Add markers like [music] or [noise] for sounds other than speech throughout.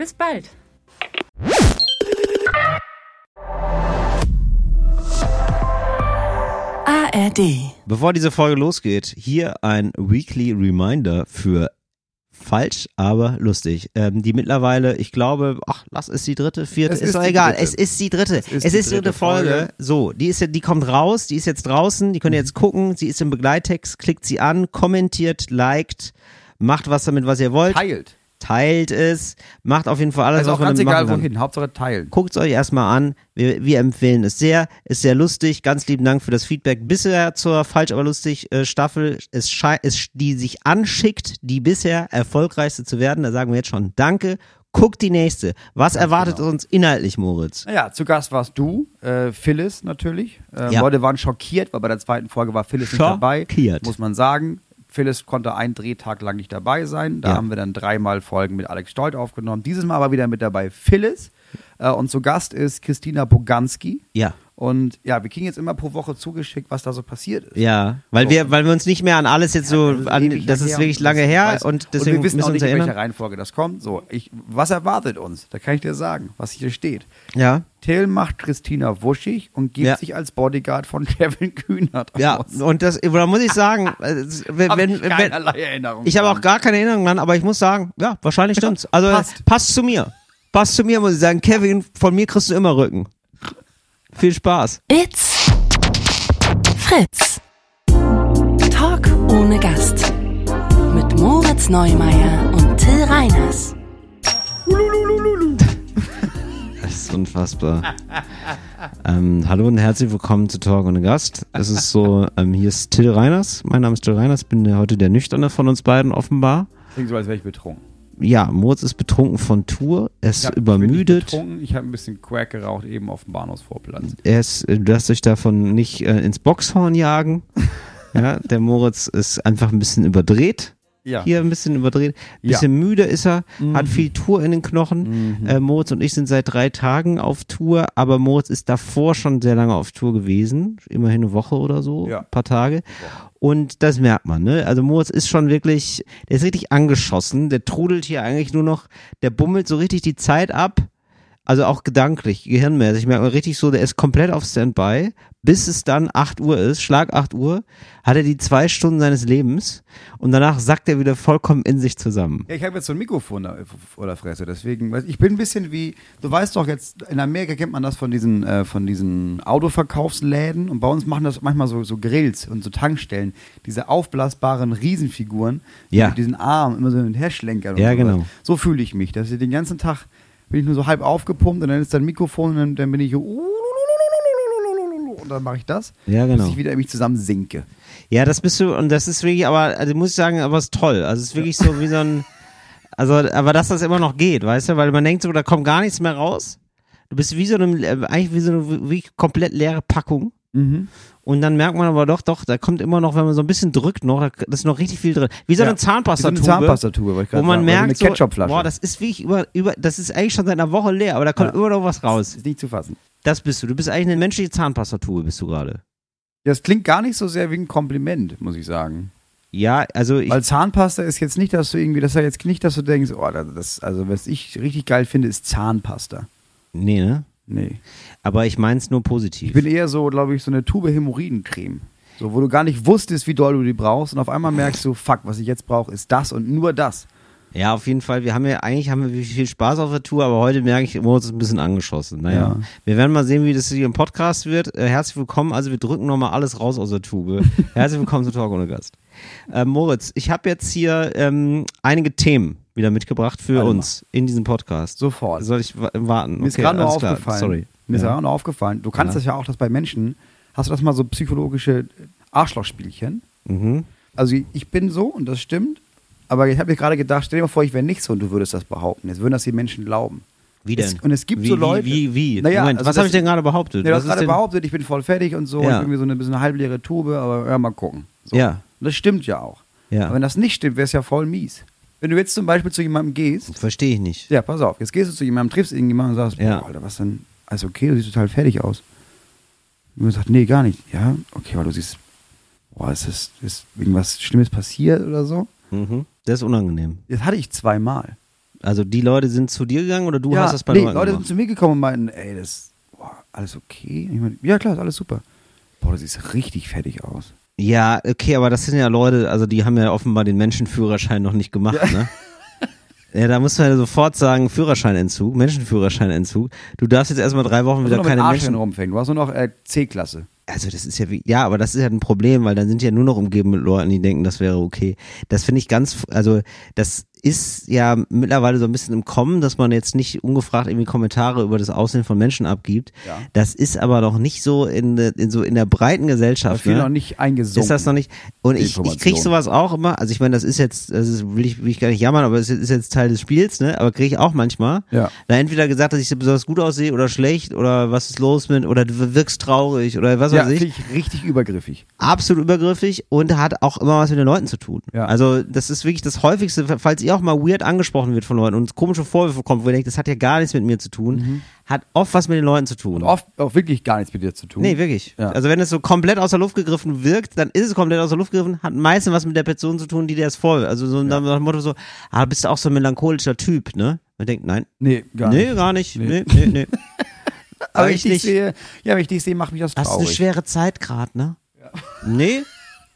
Bis bald! ARD. Bevor diese Folge losgeht, hier ein Weekly Reminder für falsch, aber lustig. Ähm, die mittlerweile, ich glaube, ach, lass es die dritte, vierte, Es ist, ist doch egal. dritte. Es ist die dritte. Es ist es die ist die dritte dritte Folge. Folge. So, die ist die kommt raus, die ist jetzt draußen, die könnt ihr jetzt gucken, sie ist im Begleittext, klickt sie an, kommentiert, liked, macht was damit, was ihr wollt, Teilt. Teilt es, macht auf jeden Fall alles, Also was auch man ganz egal wohin. Hauptsache teilen. Guckt es euch erstmal an. Wir, wir empfehlen es sehr. Ist sehr lustig. Ganz lieben Dank für das Feedback bisher zur Falsch aber lustig äh, Staffel. Es es, die sich anschickt, die bisher erfolgreichste zu werden. Da sagen wir jetzt schon Danke. Guckt die nächste. Was erwartet genau. uns inhaltlich, Moritz? Naja, zu Gast warst du, äh, Phyllis natürlich. Äh, Ja. Leute waren schockiert, weil bei der zweiten Folge war Phyllis nicht dabei. Schockiert. Muss man sagen. Phyllis konnte einen Drehtag lang nicht dabei sein. Da Ja. haben wir dann dreimal Folgen mit Alex Stolt aufgenommen. Dieses Mal aber wieder mit dabei Phyllis. Äh, und zu Gast ist Christina Boganski. Ja. Und ja, wir kriegen jetzt immer pro Woche zugeschickt, was da so passiert ist. Ja, weil wir, weil wir uns nicht mehr an alles jetzt so, Das ist an, das ist wirklich und lange her weiß- und deswegen wir wissen auch nicht, in welcher. Reihenfolge das kommt. So, ich, was erwartet uns? Da kann ich dir sagen, was hier steht. Ja. Till macht Christina wuschig und gibt Ja. sich als Bodyguard von [laughs] Kevin Kühnert Ja, aus. und das, da muss ich sagen, [laughs] äh, wenn, wenn, ich keinerlei Erinnerung Ich habe auch gar keine Erinnerung dran, aber ich muss sagen, ja, wahrscheinlich stimmt's. Also [laughs] passt. Passt. zu mir. Passt zu mir, muss ich sagen. Kevin, von mir kriegst du immer Rücken. Viel Spaß. It's Fritz. Talk ohne Gast. Mit Moritz Neumeier und Till Reiners. [laughs] Das ist unfassbar. ähm, hallo und herzlich willkommen zu Talk ohne Gast. Es ist so, ähm, hier ist Till Reiners. Mein Name ist Till Reiners, bin der- heute der Nüchterne von uns beiden offenbar. Klingt so, als wäre ich betrunken. Ja, Moritz ist betrunken von Tour. Er ist Ich hab- übermüdet. Ich betrunken. Ich habe ein bisschen Quack geraucht, eben auf dem Bahnhofsvorplatz. er ist, äh, du darfst dich davon nicht äh, ins Boxhorn jagen. [laughs] ja, der Moritz ist einfach ein bisschen überdreht. Ja. Hier ein bisschen überdreht. Ja. Bisschen müde ist er, hat viel Tour in den Knochen. Äh, Moritz und ich sind seit drei Tagen auf Tour, aber Moritz ist davor schon sehr lange auf Tour gewesen. Immerhin eine Woche oder so, Ja. ein paar Tage. Und das merkt man, ne? Also Moritz ist schon wirklich, der ist richtig angeschossen. Der trudelt hier eigentlich nur noch, der bummelt so richtig die Zeit ab. Also auch gedanklich, gehirnmäßig. Ich merke richtig so, der ist komplett auf Standby, bis es dann 8 Uhr ist, Schlag 8 Uhr, hat er die zwei Stunden seines Lebens und danach sackt er wieder vollkommen in sich zusammen. Ja, ich habe jetzt so ein Mikrofon da vor der Fresse, deswegen, ich bin ein bisschen wie, du weißt doch jetzt, in Amerika kennt man das von diesen, äh, von diesen Autoverkaufsläden und bei uns machen das manchmal so, so Grills und so Tankstellen, diese aufblasbaren Riesenfiguren, die Ja. mit diesen Armen immer so hin und her schlenkern. und Ja, genau. So fühle ich mich, dass ich den ganzen Tag bin ich nur so halb aufgepumpt und dann ist da ein Mikrofon und dann, dann bin ich so und dann mache ich das, Ja, bis genau. ich wieder mich zusammen sinke. Ja, das bist du, und das ist wirklich, aber, also muss ich sagen, aber es ist toll. Also es ist wirklich so wie so ein, also, aber dass das immer noch geht, weißt du, weil man denkt so, da kommt gar nichts mehr raus. Du bist wie so eine, äh, eigentlich wie so eine wie komplett leere Packung. Mhm. Und dann merkt man aber doch, doch, da kommt immer noch, wenn man so ein bisschen drückt noch, da ist noch richtig viel drin. Wie so Ja. eine Zahnpastatube. Wie so eine Zahnpastatube, Wo man sagen. Oder merkt, so boah, das ist wie ich über, über, das ist eigentlich schon seit einer Woche leer, aber da kommt Ja. immer noch was raus. Ist nicht zu fassen. Das bist du. Du bist eigentlich eine menschliche Zahnpastatube, bist du gerade. Das klingt gar nicht so sehr wie ein Kompliment, muss ich sagen. Ja, also ich, Weil Zahnpasta ist jetzt nicht, dass du irgendwie, das ist ja jetzt nicht, dass du denkst, oh, das, also was ich richtig geil finde, ist Zahnpasta. nee, ne? Nee. Aber ich mein's nur positiv. Ich bin eher so, glaube ich, so eine Tube Hämorrhoidencreme. So, wo du gar nicht wusstest, wie doll du die brauchst und auf einmal merkst du, fuck, was ich jetzt brauche, ist das und nur das. Ja, auf jeden Fall. Wir haben ja, eigentlich haben wir viel Spaß auf der Tour, aber heute merke ich, Moritz ist ein bisschen angeschossen. Naja. Ja. Wir werden mal sehen, wie das hier im Podcast wird. Äh, herzlich willkommen. Also wir drücken nochmal alles raus aus der Tube. [laughs] herzlich willkommen zu Talk ohne Gast. Äh, Moritz, ich habe jetzt hier ähm, einige Themen wieder mitgebracht für mal. uns in diesem Podcast. Sofort. Soll ich wa warten? Mir ist Okay, gerade nur alles klar. aufgefallen. Sorry. Mir ist Ja. gerade nur aufgefallen. Du kannst Ja. das ja auch, dass bei Menschen, hast du das mal so psychologische Arschlochspielchen? Mhm. Also ich bin so und das stimmt. Aber ich habe mir gerade gedacht, stell dir mal vor, ich wäre nicht so und du würdest das behaupten. Jetzt würden das die Menschen glauben. Wie denn? Es, und es gibt wie, so Leute. Wie, wie, wie? Naja, Moment, also was habe ich denn gerade behauptet? Ja, du hast gerade behauptet, ich bin voll fertig und so. Ja. Und irgendwie so eine bisschen halbleere Tube, aber ja, mal gucken. So. Ja, Und das stimmt ja auch. Ja. Aber wenn das nicht stimmt, wäre es ja voll mies. Wenn du jetzt zum Beispiel zu jemandem gehst, verstehe ich nicht. ja, pass auf, jetzt gehst du zu jemandem, triffst irgendjemanden und sagst, Ja. boah, Alter, was denn? Alles okay, du siehst total fertig aus. Und man sagt, nee, gar nicht. Ja, okay, weil du siehst, boah, ist, das, ist irgendwas Schlimmes passiert oder so? Mhm. Das ist unangenehm. Das hatte ich zweimal. Also die Leute sind zu dir gegangen oder du ja, hast das bei nee, Leuten Leute sind gemacht? zu mir gekommen und meinten, ey, das, boah, alles okay? Ich mein, ja, klar, ist alles super. Boah, du siehst richtig fertig aus. Ja, okay, aber das sind ja Leute, also die haben ja offenbar den Menschenführerschein noch nicht gemacht, ne? [laughs] Ja, da muss man ja sofort sagen, Führerscheinentzug, Menschenführerscheinentzug. Du darfst jetzt erstmal drei Wochen wieder keine Menschen. rumfängen. Du hast nur noch äh, C-Klasse. Also das ist ja wie, ja, aber das ist ja ein Problem, weil dann sind ja nur noch umgeben mit Leuten, die denken, das wäre okay. Das finde ich ganz, also das ist ja mittlerweile so ein bisschen im Kommen, dass man jetzt nicht ungefragt irgendwie Kommentare über das Aussehen von Menschen abgibt. Ja. Das ist aber noch nicht so in, der- in so in der breiten Gesellschaft. ne? noch nicht eingesunken. Ist das noch nicht? Und ich, ich krieg sowas auch immer. Also ich meine, das ist jetzt, das ist, will ich, will ich gar nicht jammern, aber es ist jetzt Teil des Spiels, ne? Aber kriege ich auch manchmal. Ja. Da entweder gesagt, dass ich so besonders gut aussehe oder schlecht oder was ist los mit oder du wirkst traurig oder was ja, weiß ich. ich richtig übergriffig. Absolut übergriffig und hat auch immer was mit den Leuten zu tun. Ja. Also das ist wirklich das häufigste, falls ihr auch mal weird angesprochen wird von Leuten und komische Vorwürfe kommt, wo ihr denkt, das hat ja gar nichts mit mir zu tun, hat oft was mit den Leuten zu tun. Und oft auch wirklich gar nichts mit dir zu tun. Nee, wirklich. Ja. Also wenn es so komplett aus der Luft gegriffen wirkt, dann ist es komplett aus der Luft gegriffen, hat meistens was mit der Person zu tun, die dir das vor. Also so nach dem Motto so, ah, bist du auch so ein melancholischer Typ, ne? Man denkt, nein. Nee, gar nee, nicht. gar nicht. Nee. Nee, nee, nee. [laughs] Aber Sag ich dich sehe, ja, wenn ich dich sehe, macht mich das Hast du eine traurig. schwere Zeit gerade, ne? Nee. [laughs]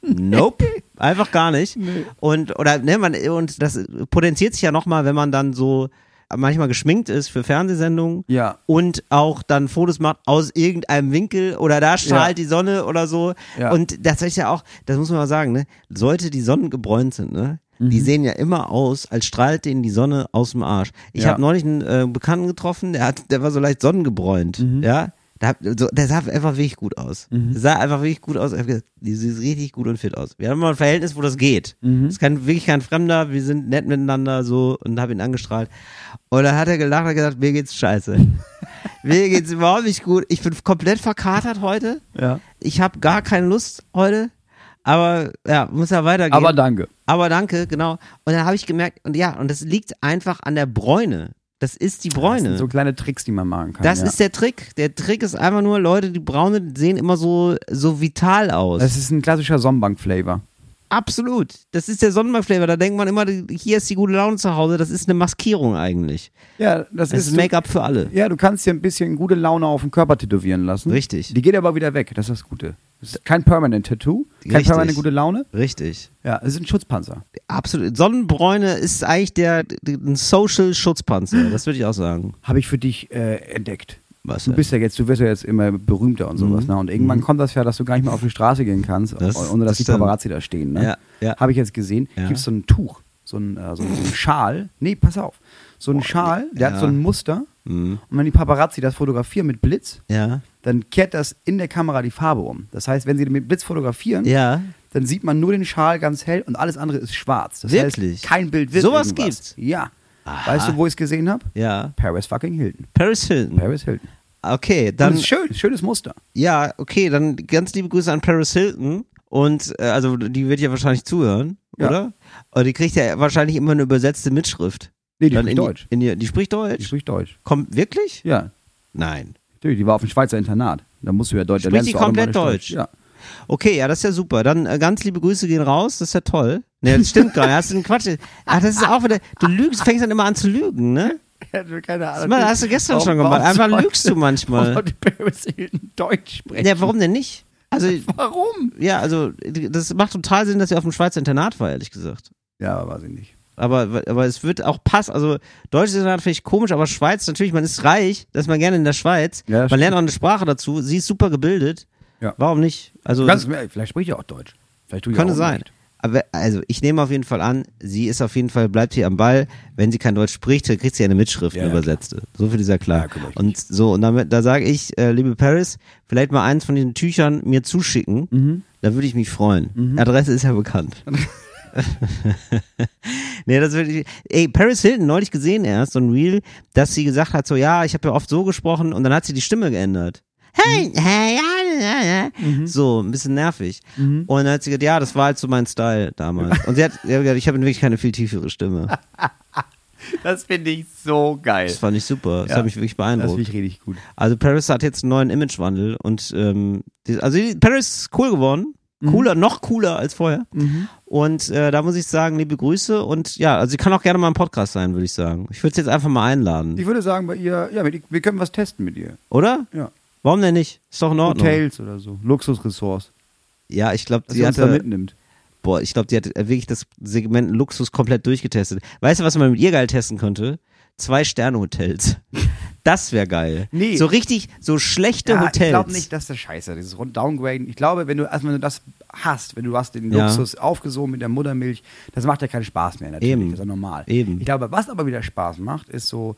Nope. Einfach gar nicht. Und, oder, ne, man, und das potenziert sich ja nochmal, wenn man dann so manchmal geschminkt ist für Fernsehsendungen Ja. und auch dann Fotos macht aus irgendeinem Winkel oder da strahlt die Sonne oder so. Ja. Und das ist ja auch, das muss man mal sagen, ne, Leute, die sonnengebräunt sind, ne, die Mhm. sehen ja immer aus, als strahlt denen die Sonne aus dem Arsch. Ich Ja. habe neulich einen äh, Bekannten getroffen, der hat, der war so leicht sonnengebräunt, Mhm. ja. Der, hat, so, der sah einfach wirklich gut aus. Der sah einfach wirklich gut aus. Gesagt, Die sieht richtig gut und fit aus. Wir haben mal ein Verhältnis, wo das geht. Mhm. Das ist kein, wirklich kein Fremder. Wir sind nett miteinander so und habe ihn angestrahlt. Und dann hat er gelacht und gesagt, mir geht's scheiße. [laughs] mir geht's überhaupt nicht gut. Ich bin komplett verkatert heute. Ja. Ich habe gar keine Lust heute. Aber ja, muss ja weitergehen. Aber danke. Aber danke, genau. Und dann habe ich gemerkt, und ja, und das liegt einfach an der Bräune. Das ist die Das Bräune. sind so kleine Tricks, die man machen kann. Das ja. ist der Trick. Der Trick ist einfach nur, Leute, die Braune sehen immer so, so vital aus. Das ist ein klassischer Sonnenbank-Flavor. Absolut. Das ist der Sonnenbank-Flavor. Da denkt man immer, hier ist die gute Laune zu Hause. Das ist eine Maskierung eigentlich. Ja, das, Das ist Make-up für alle. Ja, du kannst dir ein bisschen gute Laune auf den Körper tätowieren lassen. Richtig. Die geht aber wieder weg, das ist das Gute. Das ist kein Permanent Tattoo, kein Richtig. permanent gute Laune. Richtig. Ja, es ist ein Schutzpanzer. Absolut. Sonnenbräune ist eigentlich der, der ein Social-Schutzpanzer. Das würde ich auch sagen. Habe ich für dich äh, entdeckt. Was Du bist ja jetzt, du wirst ja jetzt immer berühmter und sowas, Mhm. ne? Und irgendwann kommt das ja, dass du gar nicht mehr auf die Straße gehen kannst, Das- ohne dass das die. Paparazzi da stehen, ne? Ja, ja. Habe ich jetzt gesehen. Ja. Gibt es so ein Tuch, so ein, äh, so ein, so ein Schal. Nee, pass auf. So ein Schal, der ja. hat so ein Muster. Mhm. Und wenn die Paparazzi das fotografieren mit Blitz, Ja. dann kehrt das in der Kamera die Farbe um. Das heißt, wenn sie mit Blitz fotografieren, Ja. dann sieht man nur den Schal ganz hell und alles andere ist schwarz. Das Wirklich? heißt, kein Bild wird Sowas irgendwas. gibt's? Ja. Aha. Weißt du, wo ich es gesehen habe? Ja. Paris fucking Hilton. Paris Hilton. Paris Hilton. Okay, Dann das ist schön, schönes Muster. Ja, okay, dann ganz liebe Grüße an Paris Hilton. Und äh, also die wird ja wahrscheinlich zuhören, Ja. oder? Und die kriegt ja wahrscheinlich immer eine übersetzte Mitschrift. Nee, die Dann spricht in Deutsch. Die, in die, die spricht Deutsch. Die spricht Deutsch. Kommt wirklich? Ja, Nein. natürlich. Die war auf dem Schweizer Internat. Da musst du ja Deutsch. Spricht die komplett automatisch Deutsch? Ja. Okay, ja, das ist ja super. Dann äh, ganz liebe Grüße gehen raus, das ist ja toll. Ne, das stimmt gar nicht. Hast du einen Quatsch. Ach, das ist auch wieder. Du lügst, fängst dann immer an zu lügen, ne? Keine Das mal, hast du gestern schon gemacht. Einfach lügst du manchmal. Warum Paris Hilton Deutsch sprechen? Ja, warum denn nicht? Also, [laughs] Warum? ja, also, das macht total Sinn, dass sie auf dem Schweizer Internat war, ehrlich gesagt. Ja, weiß ich nicht. Aber, aber es wird auch passen. Also, deutsches Internat finde ich komisch, aber Schweiz, natürlich, man ist reich, da ist man gerne in der Schweiz. Ja, man stimmt. lernt auch eine Sprache dazu. Sie ist super gebildet. Ja. Warum nicht? Also, Ganz, vielleicht spricht ihr auch Deutsch. Vielleicht tue Könnte sein. Unrecht. Aber also ich nehme auf jeden Fall an, sie ist auf jeden Fall, bleibt hier am Ball. Wenn sie kein Deutsch spricht, dann kriegt sie eine Mitschrift, Ja, ja, übersetzte. So viel ist ja klar. Ja, und so, und damit, da sage ich, äh, liebe Paris, vielleicht mal eins von diesen Tüchern mir zuschicken. Mhm. Da würde ich mich freuen. Adresse ist ja bekannt. [laughs] [laughs] Nee, das will ich, ey, Paris Hilton neulich gesehen erst, so ein Reel, dass sie gesagt hat, so, ja, ich habe ja oft so gesprochen und dann hat sie die Stimme geändert. Hey, hey, ja, ja, ja. So, ein bisschen nervig. Und dann hat sie gesagt, ja, das war halt so mein Style damals. Und sie hat, sie hat gesagt, ich habe wirklich keine viel tiefere Stimme. [laughs] Das finde ich so geil. Das fand ich super. Das Ja, hat mich wirklich Das beeindruckt. finde ich richtig gut. Also Paris hat jetzt einen neuen Imagewandel und ähm, die, also die, Paris ist cool geworden. Cooler, noch cooler als vorher. Und äh, da muss ich sagen, liebe Grüße und ja, also sie kann auch gerne mal im Podcast sein, würde ich sagen. Ich würde es jetzt einfach mal einladen. Ich würde sagen, bei ihr, ja, wir können was testen mit ihr. Oder? Ja. Warum denn nicht? Ist doch in Ordnung. Hotels oder so. Luxusressorts. Ja, ich glaube, sie sie uns da mitnimmt. boah, ich glaube, die hat wirklich das Segment Luxus komplett durchgetestet. Weißt du, was man mit ihr geil testen könnte? Zwei Sterne Hotels. [laughs] Das wäre geil. Nee. So richtig, so schlechte Ja, Hotels. ich glaube nicht, dass das scheiße ist. Dieses Downgraden. Ich glaube, wenn du, also wenn du das hast, wenn du hast den Ja. Luxus aufgesogen mit der Muttermilch, das macht ja keinen Spaß mehr natürlich. Eben. Das ist ja normal. Eben. Ich glaube, was aber wieder Spaß macht, ist so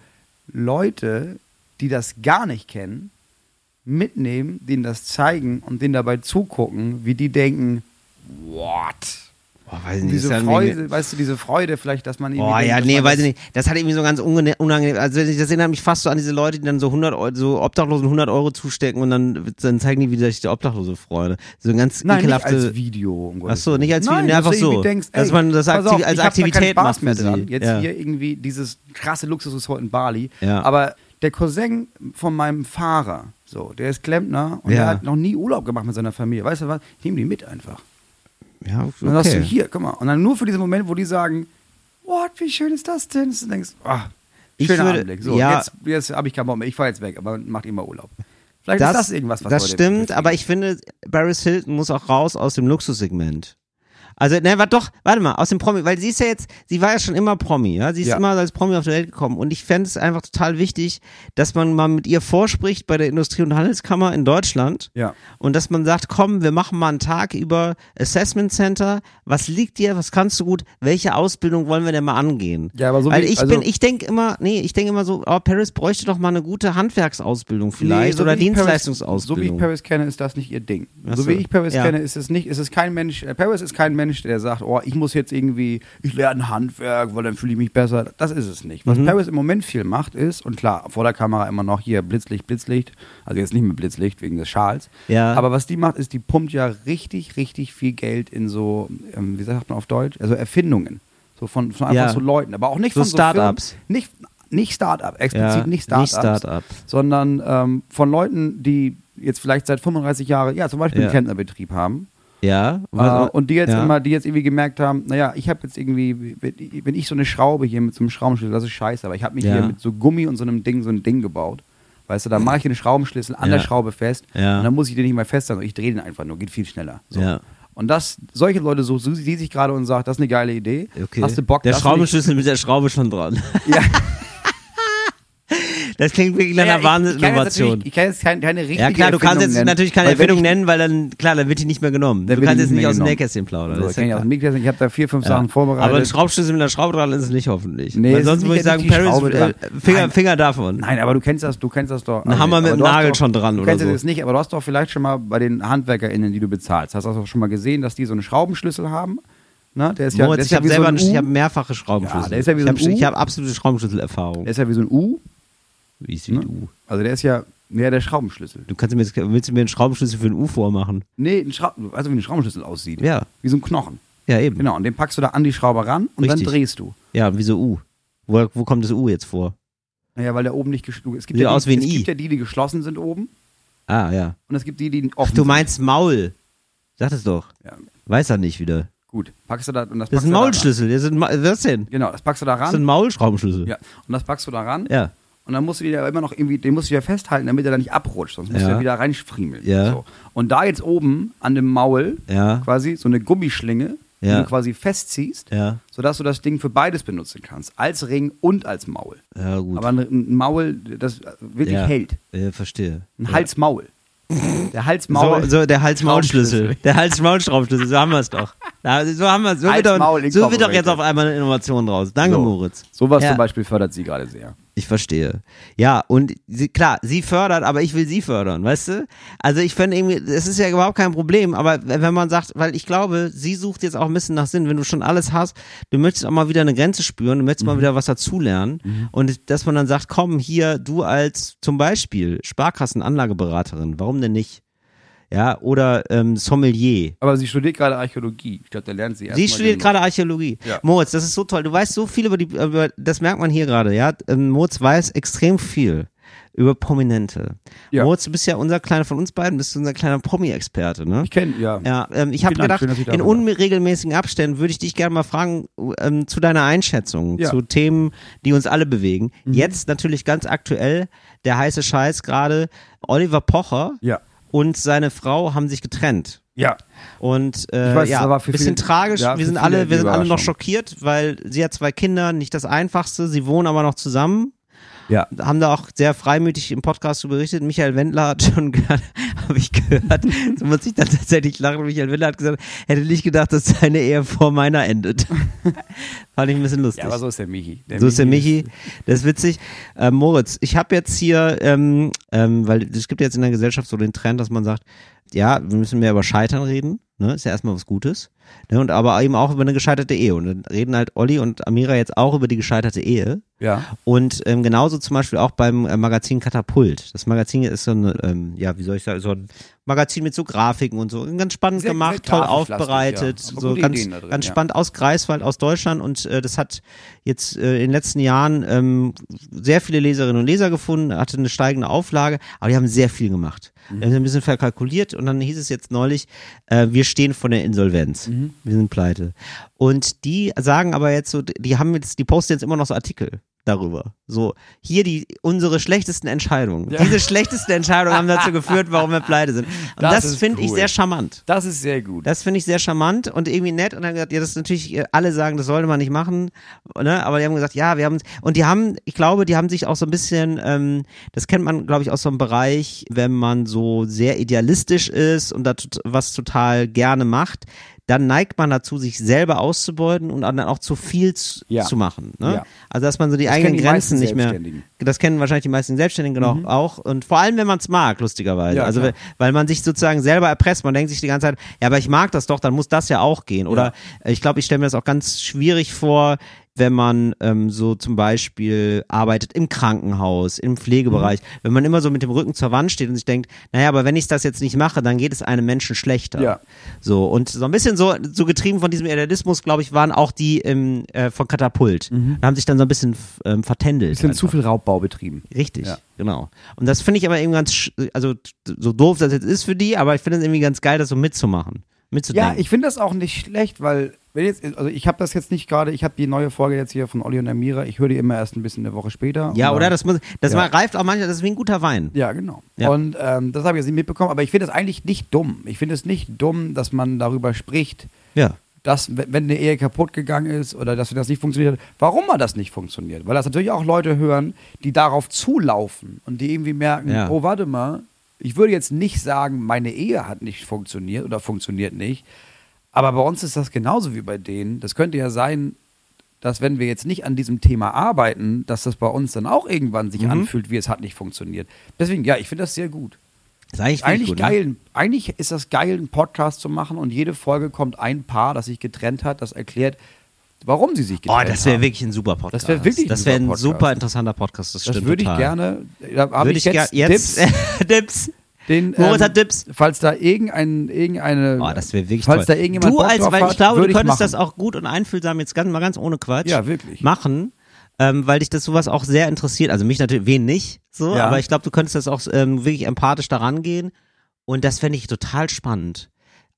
Leute, die das gar nicht kennen, mitnehmen, denen das zeigen und denen dabei zugucken, wie die denken, what? Boah, weiß nicht, diese ist Freude, weißt du, diese Freude vielleicht, dass man irgendwie Oh denkt, ja, dass nee, weiß ich nicht. Das hat irgendwie so ganz unangenehm. Also das erinnert mich fast so an diese Leute, die dann so 100 Euro, so Obdachlosen 100 Euro zustecken und dann, dann zeigen die, wie sich der Obdachlose freuen. So ein ganz Nein, nicht ekelhafte. als Video. Um Ach Gottes so, Willen. nicht als Nein, Video, nee, dass einfach so. Denkst, Dass ey, man das aktiv- auf, als da Aktivität Spaß macht mehr dran. Jetzt Ja. hier irgendwie dieses krasse Luxusresort in Bali. Ja. Aber der Cousin von meinem Fahrer, so, der ist Klempner und Ja. der hat noch nie Urlaub gemacht mit seiner Familie. Weißt du was? Ich nehme die mit einfach. Ja, Und dann sagst du, okay. hier, guck mal. Und dann nur für diesen Moment, wo die sagen, what, wie schön ist das denn? Und du denkst, ah, Ich schöner würde- Anblick. So, ja. jetzt, jetzt habe ich keinen Bock mehr. Ich fahre jetzt weg, aber macht immer Urlaub. Vielleicht Das, ist das irgendwas, was das stimmt, aber ich finde, Paris Hilton muss auch raus aus dem Luxussegment. Also, ne, warte doch, warte mal, aus dem Promi, weil sie ist ja jetzt, sie war ja schon immer Promi, ja, sie ist Ja. immer als Promi auf die Welt gekommen und ich fände es einfach total wichtig, dass man mal mit ihr vorspricht bei der Industrie- und Handelskammer in Deutschland Ja. und dass man sagt, komm, wir machen mal einen Tag über Assessment Center, was liegt dir, was kannst du gut, welche Ausbildung wollen wir denn mal angehen? Ja, aber so Weil wie- ich also- bin, ich denke immer, nee, ich denke immer so, oh, Paris bräuchte doch mal eine gute Handwerksausbildung vielleicht Nee, so oder ich Paris- Dienstleistungsausbildung. So wie ich Paris kenne, ist das nicht ihr Ding. Ach so so. wie ich Paris Ja. kenne, ist es nicht, ist es kein Mensch, äh, Paris ist kein Mensch, der sagt, oh, ich muss jetzt irgendwie, ich lerne Handwerk, weil dann fühle ich mich besser. Das ist es nicht. Mhm. Was Paris im Moment viel macht ist, und klar, vor der Kamera immer noch hier Blitzlicht, Blitzlicht, also jetzt nicht mehr Blitzlicht wegen des Schals, Ja. aber was die macht, ist, die pumpt ja richtig, richtig viel Geld in so, ähm, wie sagt man auf Deutsch, also Erfindungen. So von, von einfach Ja. so Leuten, aber auch nicht So von so Start-ups. Nicht, nicht Start-up, explizit Ja, nicht Start-ups, nicht Start-up. sondern ähm, von Leuten, die jetzt vielleicht seit 35 Jahren, ja, zum Beispiel Ja. einen Klempnerbetrieb haben. Ja. Äh, und die jetzt ja. immer, die jetzt irgendwie gemerkt haben, naja, ich habe jetzt irgendwie, wenn ich so eine Schraube hier mit so einem Schraubenschlüssel, das ist scheiße, aber ich habe mich Ja. hier mit so Gummi und so einem Ding, so ein Ding gebaut. Weißt du, da mache ich den Schraubenschlüssel an der Ja. Schraube fest Ja. und dann muss ich den nicht mehr festhalten, ich drehe den einfach nur, geht viel schneller. So. Ja. Und das, solche Leute so, so die sich gerade und sagt, das ist eine geile Idee. Okay. Hast du Bock, Der Schraubenschlüssel mit der Schraube schon dran. Ja. [laughs] Das klingt wirklich nach einer ich- ich kann jetzt Wahnsinnsinnovation. natürlich- Ich kann jetzt keine, keine richtige Ja klar, du kannst Erfindung jetzt nennen, natürlich keine Erfindung ich- nennen, weil dann, klar, dann wird die nicht mehr genommen. Du kannst jetzt nicht aus dem. Nähkästchen plaudern. So, ich kann ja ja aus dem. Nähkästchen, ich habe da vier, fünf Ja. Sachen vorbereitet. Aber ein Schraubschlüssel mit einer Schraube dran ist es nicht hoffentlich. Nee, Weil sonst würde ich sagen, Paris, äh. Finger, Nein. Finger davon. Nein, aber du kennst das, du kennst das doch. Ein Hammer mit einem du Nagel doch, schon dran du oder kennst so. das nicht, aber du hast doch vielleicht schon mal bei den HandwerkerInnen, die du bezahlst, hast du auch schon mal gesehen, dass die so einen Schraubenschlüssel haben? Na, der ist ja, Moritz, der ist ich ja habe selber so U. ich habe mehrfache Schraubenschlüssel. Ja, der ist ja wie ich so habe ein ich habe absolute Schraubenschlüsselerfahrung. der ist ja wie so ein U. Wie ist wie Ne? U? Also der ist ja, ja, der Schraubenschlüssel. Du kannst mir jetzt, willst du mir einen Schraubenschlüssel für ein U vormachen? Nee, ein Schrauben, also wie ein Schraubenschlüssel aussieht. Ja. Wie so ein Knochen. Ja, eben. Genau, und den packst du da an die Schraube ran und Richtig. dann drehst du. Ja, wie so U. Wo, wo kommt das U jetzt vor? Naja, weil der oben nicht geschlossen Es gibt, Sieht ja aus die, wie ein es I. gibt ja die, die geschlossen sind oben Ah, ja. und es gibt die, die Ach, offen du sind. meinst Maul. Sag das doch. Ja, Weiß er nicht wieder. gut. Packst du da und das, Das ist packst ein du da ran. Maulschlüssel. Das ist ein Ma was denn? Genau, das packst du da Das ist ein ran. Maulschraubenschlüssel. Ja, und das packst du da ran. Ja. Und dann musst du wieder immer noch irgendwie, den musst du wieder festhalten, damit er da nicht abrutscht, sonst musst Ja. du ja wieder reinfriemeln. Ja. So. Und da jetzt oben an dem Maul Ja. quasi so eine Gummischlinge, die Ja. du quasi festziehst, Ja. sodass du das Ding für beides benutzen kannst. Als Ring und als Maul. Ja, gut. Aber ein, Maul, das wirklich ja. hält. Ja, verstehe. Ein ja. Halsmaul. Der Halsmaul. So, so der Hals-Maul-Schlüssel. Der Hals-Maul-Schraubschlüssel, so haben wir es doch. Ja, so haben wir So wird, doch, so wird doch jetzt auf einmal eine Innovation draus. Danke, So. Moritz. Sowas Ja. zum Beispiel fördert sie gerade sehr. Ich verstehe. Ja, und sie, klar, sie fördert, aber ich will sie fördern, weißt du? Also ich finde irgendwie, es ist ja überhaupt kein Problem, aber wenn man sagt, weil ich glaube, sie sucht jetzt auch ein bisschen nach Sinn, wenn du schon alles hast, du möchtest auch mal wieder eine Grenze spüren, du möchtest mal wieder was dazulernen und dass man dann sagt, komm, hier, du als zum Beispiel Sparkassenanlageberaterin, warum denn nicht? Ja, oder ähm, Sommelier. Aber sie studiert gerade Archäologie. Ich glaube, da lernt sie erst Sie studiert den- gerade Archäologie. Ja. Moritz, das ist so toll. Du weißt so viel über die, über, das merkt man hier gerade, ja. Ähm, Moritz weiß extrem viel über Prominente. Ja. Moritz, du bist ja unser kleiner von uns beiden, bist unser kleiner Promi-Experte, ne? Ich kenne, ja. Ja, ähm, ich habe gedacht, schön, in unregelmäßigen Abständen würde ich dich gerne mal fragen ähm, zu deiner Einschätzung, Ja. zu Themen, die uns alle bewegen. Mhm. Jetzt natürlich ganz aktuell der heiße Scheiß gerade. Oliver Pocher Ja. Und seine Frau haben sich getrennt. Ja. Und äh, Ich weiß, ja, für bisschen viele- tragisch. ja, wir sind alle, wir sind alle noch schockiert, weil sie hat zwei Kinder, nicht das Einfachste. Sie wohnen aber noch zusammen. Ja. Haben da auch sehr freimütig im Podcast berichtet. Michael Wendler hat [laughs] schon, habe ich gehört, so muss ich dann tatsächlich lachen. Michael Wendler hat gesagt, hätte nicht gedacht, dass seine Ehe vor meiner endet. [laughs] Fand ich ein bisschen lustig. Ja, aber so ist der Michi. So ist der Michi, das ist witzig. Äh, Moritz, ich habe jetzt hier, ähm, ähm, weil es gibt jetzt in der Gesellschaft so den Trend, dass man sagt, ja, wir müssen mehr über Scheitern reden, ne? Ist ja erstmal was Gutes. Ne? Und aber eben auch über eine gescheiterte Ehe. Und dann reden halt Olli und Amira jetzt auch über die gescheiterte Ehe. Ja. Und ähm, genauso zum Beispiel auch beim äh, Magazin Katapult. Das Magazin ist so ein, ähm, ja, wie soll ich sagen, so ein Magazin mit so Grafiken und so. Ganz spannend Sehr- gemacht, sehr toll aufbereitet, ja. So ganz, drin, ganz ja. spannend aus Greifswald, aus Deutschland. Und äh, das hat jetzt äh, in den letzten Jahren ähm, sehr viele Leserinnen und Leser gefunden, hatte eine steigende Auflage, aber die haben sehr viel gemacht. Mhm. Wir haben ein bisschen verkalkuliert und dann hieß es jetzt neulich, äh, wir stehen vor der Insolvenz. Mhm. Wir sind pleite. Und die sagen aber jetzt so, die haben jetzt, die posten jetzt immer noch so Artikel darüber. So, hier die unsere schlechtesten Entscheidungen. Diese schlechtesten Entscheidungen haben dazu [laughs] geführt, warum wir pleite sind. Und Das das, finde ich cool. sehr charmant. Das ist sehr gut. Das finde ich sehr charmant und irgendwie nett. Und dann gesagt, ja, das ist natürlich, äh, alle sagen, das sollte man nicht machen. Ne? Aber die haben gesagt, ja, wir haben, und die haben, ich glaube, die haben sich auch so ein bisschen, ähm, das kennt man, glaube ich, aus so einem Bereich, wenn man so sehr idealistisch ist und da was total gerne macht, dann neigt man dazu, sich selber auszubeuten und dann auch zu viel zu, Ja. zu machen. Ne? Ja. Also, dass man so die Das eigenen die Grenzen nicht mehr, das kennen wahrscheinlich die meisten Selbstständigen genau auch. Und vor allem, wenn man es mag, lustigerweise. Ja, also, klar. weil man sich sozusagen selber erpresst. Man denkt sich die ganze Zeit, ja, aber ich mag das doch, dann muss das ja auch gehen. Oder ich glaube, ich stelle mir das auch ganz schwierig vor, wenn man ähm, so zum Beispiel arbeitet im Krankenhaus, im Pflegebereich, Mhm. wenn man immer so mit dem Rücken zur Wand steht und sich denkt, naja, aber wenn ich das jetzt nicht mache, dann geht es einem Menschen schlechter. Ja. So, und so ein bisschen so, so getrieben von diesem Idealismus, glaube ich, waren auch die im, äh, von Katapult. Und haben sich dann so ein bisschen ähm, vertändelt. Bisschen einfach. zu viel Raubbau betrieben. Richtig, Ja. genau. Und das finde ich aber eben ganz, also so doof das jetzt ist für die, aber ich finde es irgendwie ganz geil, das so mitzumachen. Mitzudenken. Ja, ich finde das auch nicht schlecht, weil wenn jetzt, also ich habe das jetzt nicht gerade, ich habe die neue Folge jetzt hier von Olli und Amira, ich höre die immer erst ein bisschen eine Woche später. ja, oder? Das, muss, das Ja. reift auch manchmal, das ist wie ein guter Wein. Ja, genau. Ja. Und ähm, das habe ich jetzt nicht mitbekommen, aber ich finde es eigentlich nicht dumm. Ich finde es nicht dumm, dass man darüber spricht, Ja. dass, wenn eine Ehe kaputt gegangen ist oder dass das nicht funktioniert hat, warum mal das nicht funktioniert. Weil das natürlich auch Leute hören, die darauf zulaufen und die irgendwie merken, Ja. oh, warte mal, ich würde jetzt nicht sagen, meine Ehe hat nicht funktioniert oder funktioniert nicht. Aber bei uns ist das genauso wie bei denen. Das könnte ja sein, dass wenn wir jetzt nicht an diesem Thema arbeiten, dass das bei uns dann auch irgendwann Mhm. sich anfühlt, wie es hat nicht funktioniert. Deswegen, ja, ich finde das sehr gut. Ist eigentlich, Eigentlich gut, geil. Eigentlich ist das geil, einen Podcast zu machen und jede Folge kommt ein Paar, das sich getrennt hat, das erklärt, warum sie sich? Oh, getrennt das wäre haben. wirklich ein super Podcast. Das wäre wirklich ein Das wäre ein super Podcast. super interessanter Podcast. Das, Das stimmt würde ich gerne. Da habe Würde ich jetzt, jetzt Tipps. [laughs] Dips. Den, Moritz ähm, hat Dips. Falls da irgendein, irgendeine. Oh, das wäre wirklich falls toll. da irgendjemand du Bock als, weil ich glaube, du könntest das auch gut und einfühlsam jetzt ganz mal ganz ohne Quatsch Ja, wirklich. machen, ähm, weil dich das sowas auch sehr interessiert. Also mich natürlich, wen nicht, so, Ja. aber ich glaube, du könntest das auch ähm, wirklich empathisch daran gehen und das fände ich total spannend.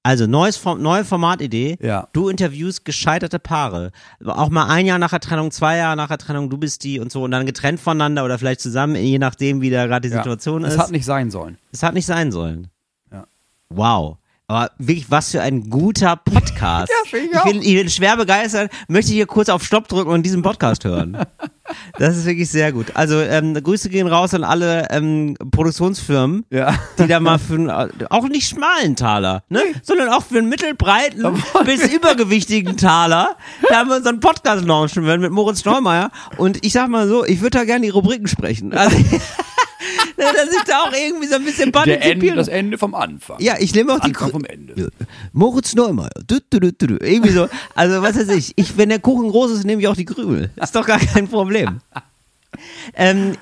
Also neues neue Formatidee. Ja. Du interviewst gescheiterte Paare. Auch mal ein Jahr nach der Trennung, zwei Jahre nach der Trennung, du bist die und so und dann getrennt voneinander oder vielleicht zusammen, je nachdem, wie da gerade die Ja. Situation Es ist. hat nicht sein sollen. Es hat nicht sein sollen. Ja. Wow. Aber wirklich, was für ein guter Podcast. [laughs] Ja, ich ich, bin, ich bin schwer begeistert. Möchte hier kurz auf Stopp drücken und diesen Podcast hören. [laughs] Das ist wirklich sehr gut. Also ähm, Grüße gehen raus an alle ähm, Produktionsfirmen, Ja. die da mal [laughs] für einen, auch nicht schmalen Taler, ne? sondern auch für einen mittelbreiten bis übergewichtigen Taler. Da haben wir unseren Podcast launchen werden mit Moritz Neumeier. Und ich sag mal so, ich würde da gerne die Rubriken sprechen. Also, dass ich da auch irgendwie so ein bisschen partizipieren das Ende vom Anfang. ja, ich nehme auch die Anfang vom Ende. Moritz. Du, du, du, du, du. Irgendwie so. Also, was weiß ich. ich. Wenn der Kuchen groß ist, nehme ich auch die Krümel. Ist doch gar kein Problem. [laughs] Ähm,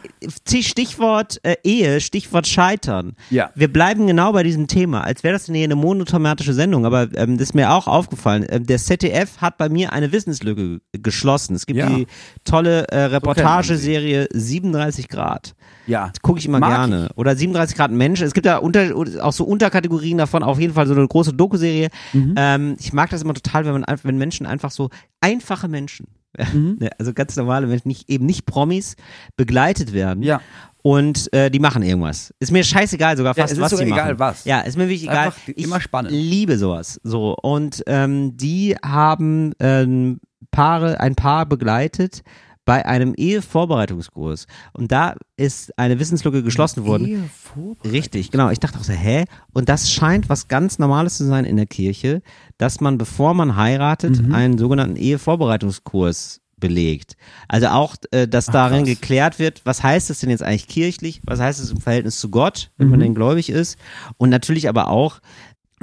Stichwort äh, Ehe, Stichwort Scheitern. Ja. Wir bleiben genau bei diesem Thema, als wäre das eine monothematische Sendung, aber ähm, das ist mir auch aufgefallen. Ähm, der ZDF hat bei mir eine Wissenslücke geschlossen. Es gibt Ja. die tolle äh. Reportageserie 37 Grad. Ja. Gucke ich immer Mag gerne. Oder 37 Grad Mensch. Es gibt ja unter, auch so Unterkategorien davon, auf jeden Fall so eine große Doku-Serie. Mhm. Ähm, ich mag das immer total, wenn man wenn Menschen einfach so einfache Menschen, Mhm. [laughs] ne, also ganz normale Menschen, nicht, eben nicht Promis, begleitet werden. Ja. Und äh, die machen irgendwas. Ist mir scheißegal sogar Ja, fast, es ist was sogar die egal, machen. was. Ja, ist mir wirklich egal. Einfach Ich immer spannend. liebe sowas. So und ähm, die haben ähm, Paare, ein Paar begleitet bei einem Ehevorbereitungskurs und da ist eine Wissenslücke geschlossen worden. Richtig, genau. Ich dachte auch so, hä? Und das scheint was ganz Normales zu sein in der Kirche, dass man, bevor man heiratet, Mhm. einen sogenannten Ehevorbereitungskurs belegt. Also auch, äh, dass darin krass. geklärt wird, was heißt es denn jetzt eigentlich kirchlich, was heißt es im Verhältnis zu Gott, wenn Mhm. man denn gläubig ist und natürlich aber auch,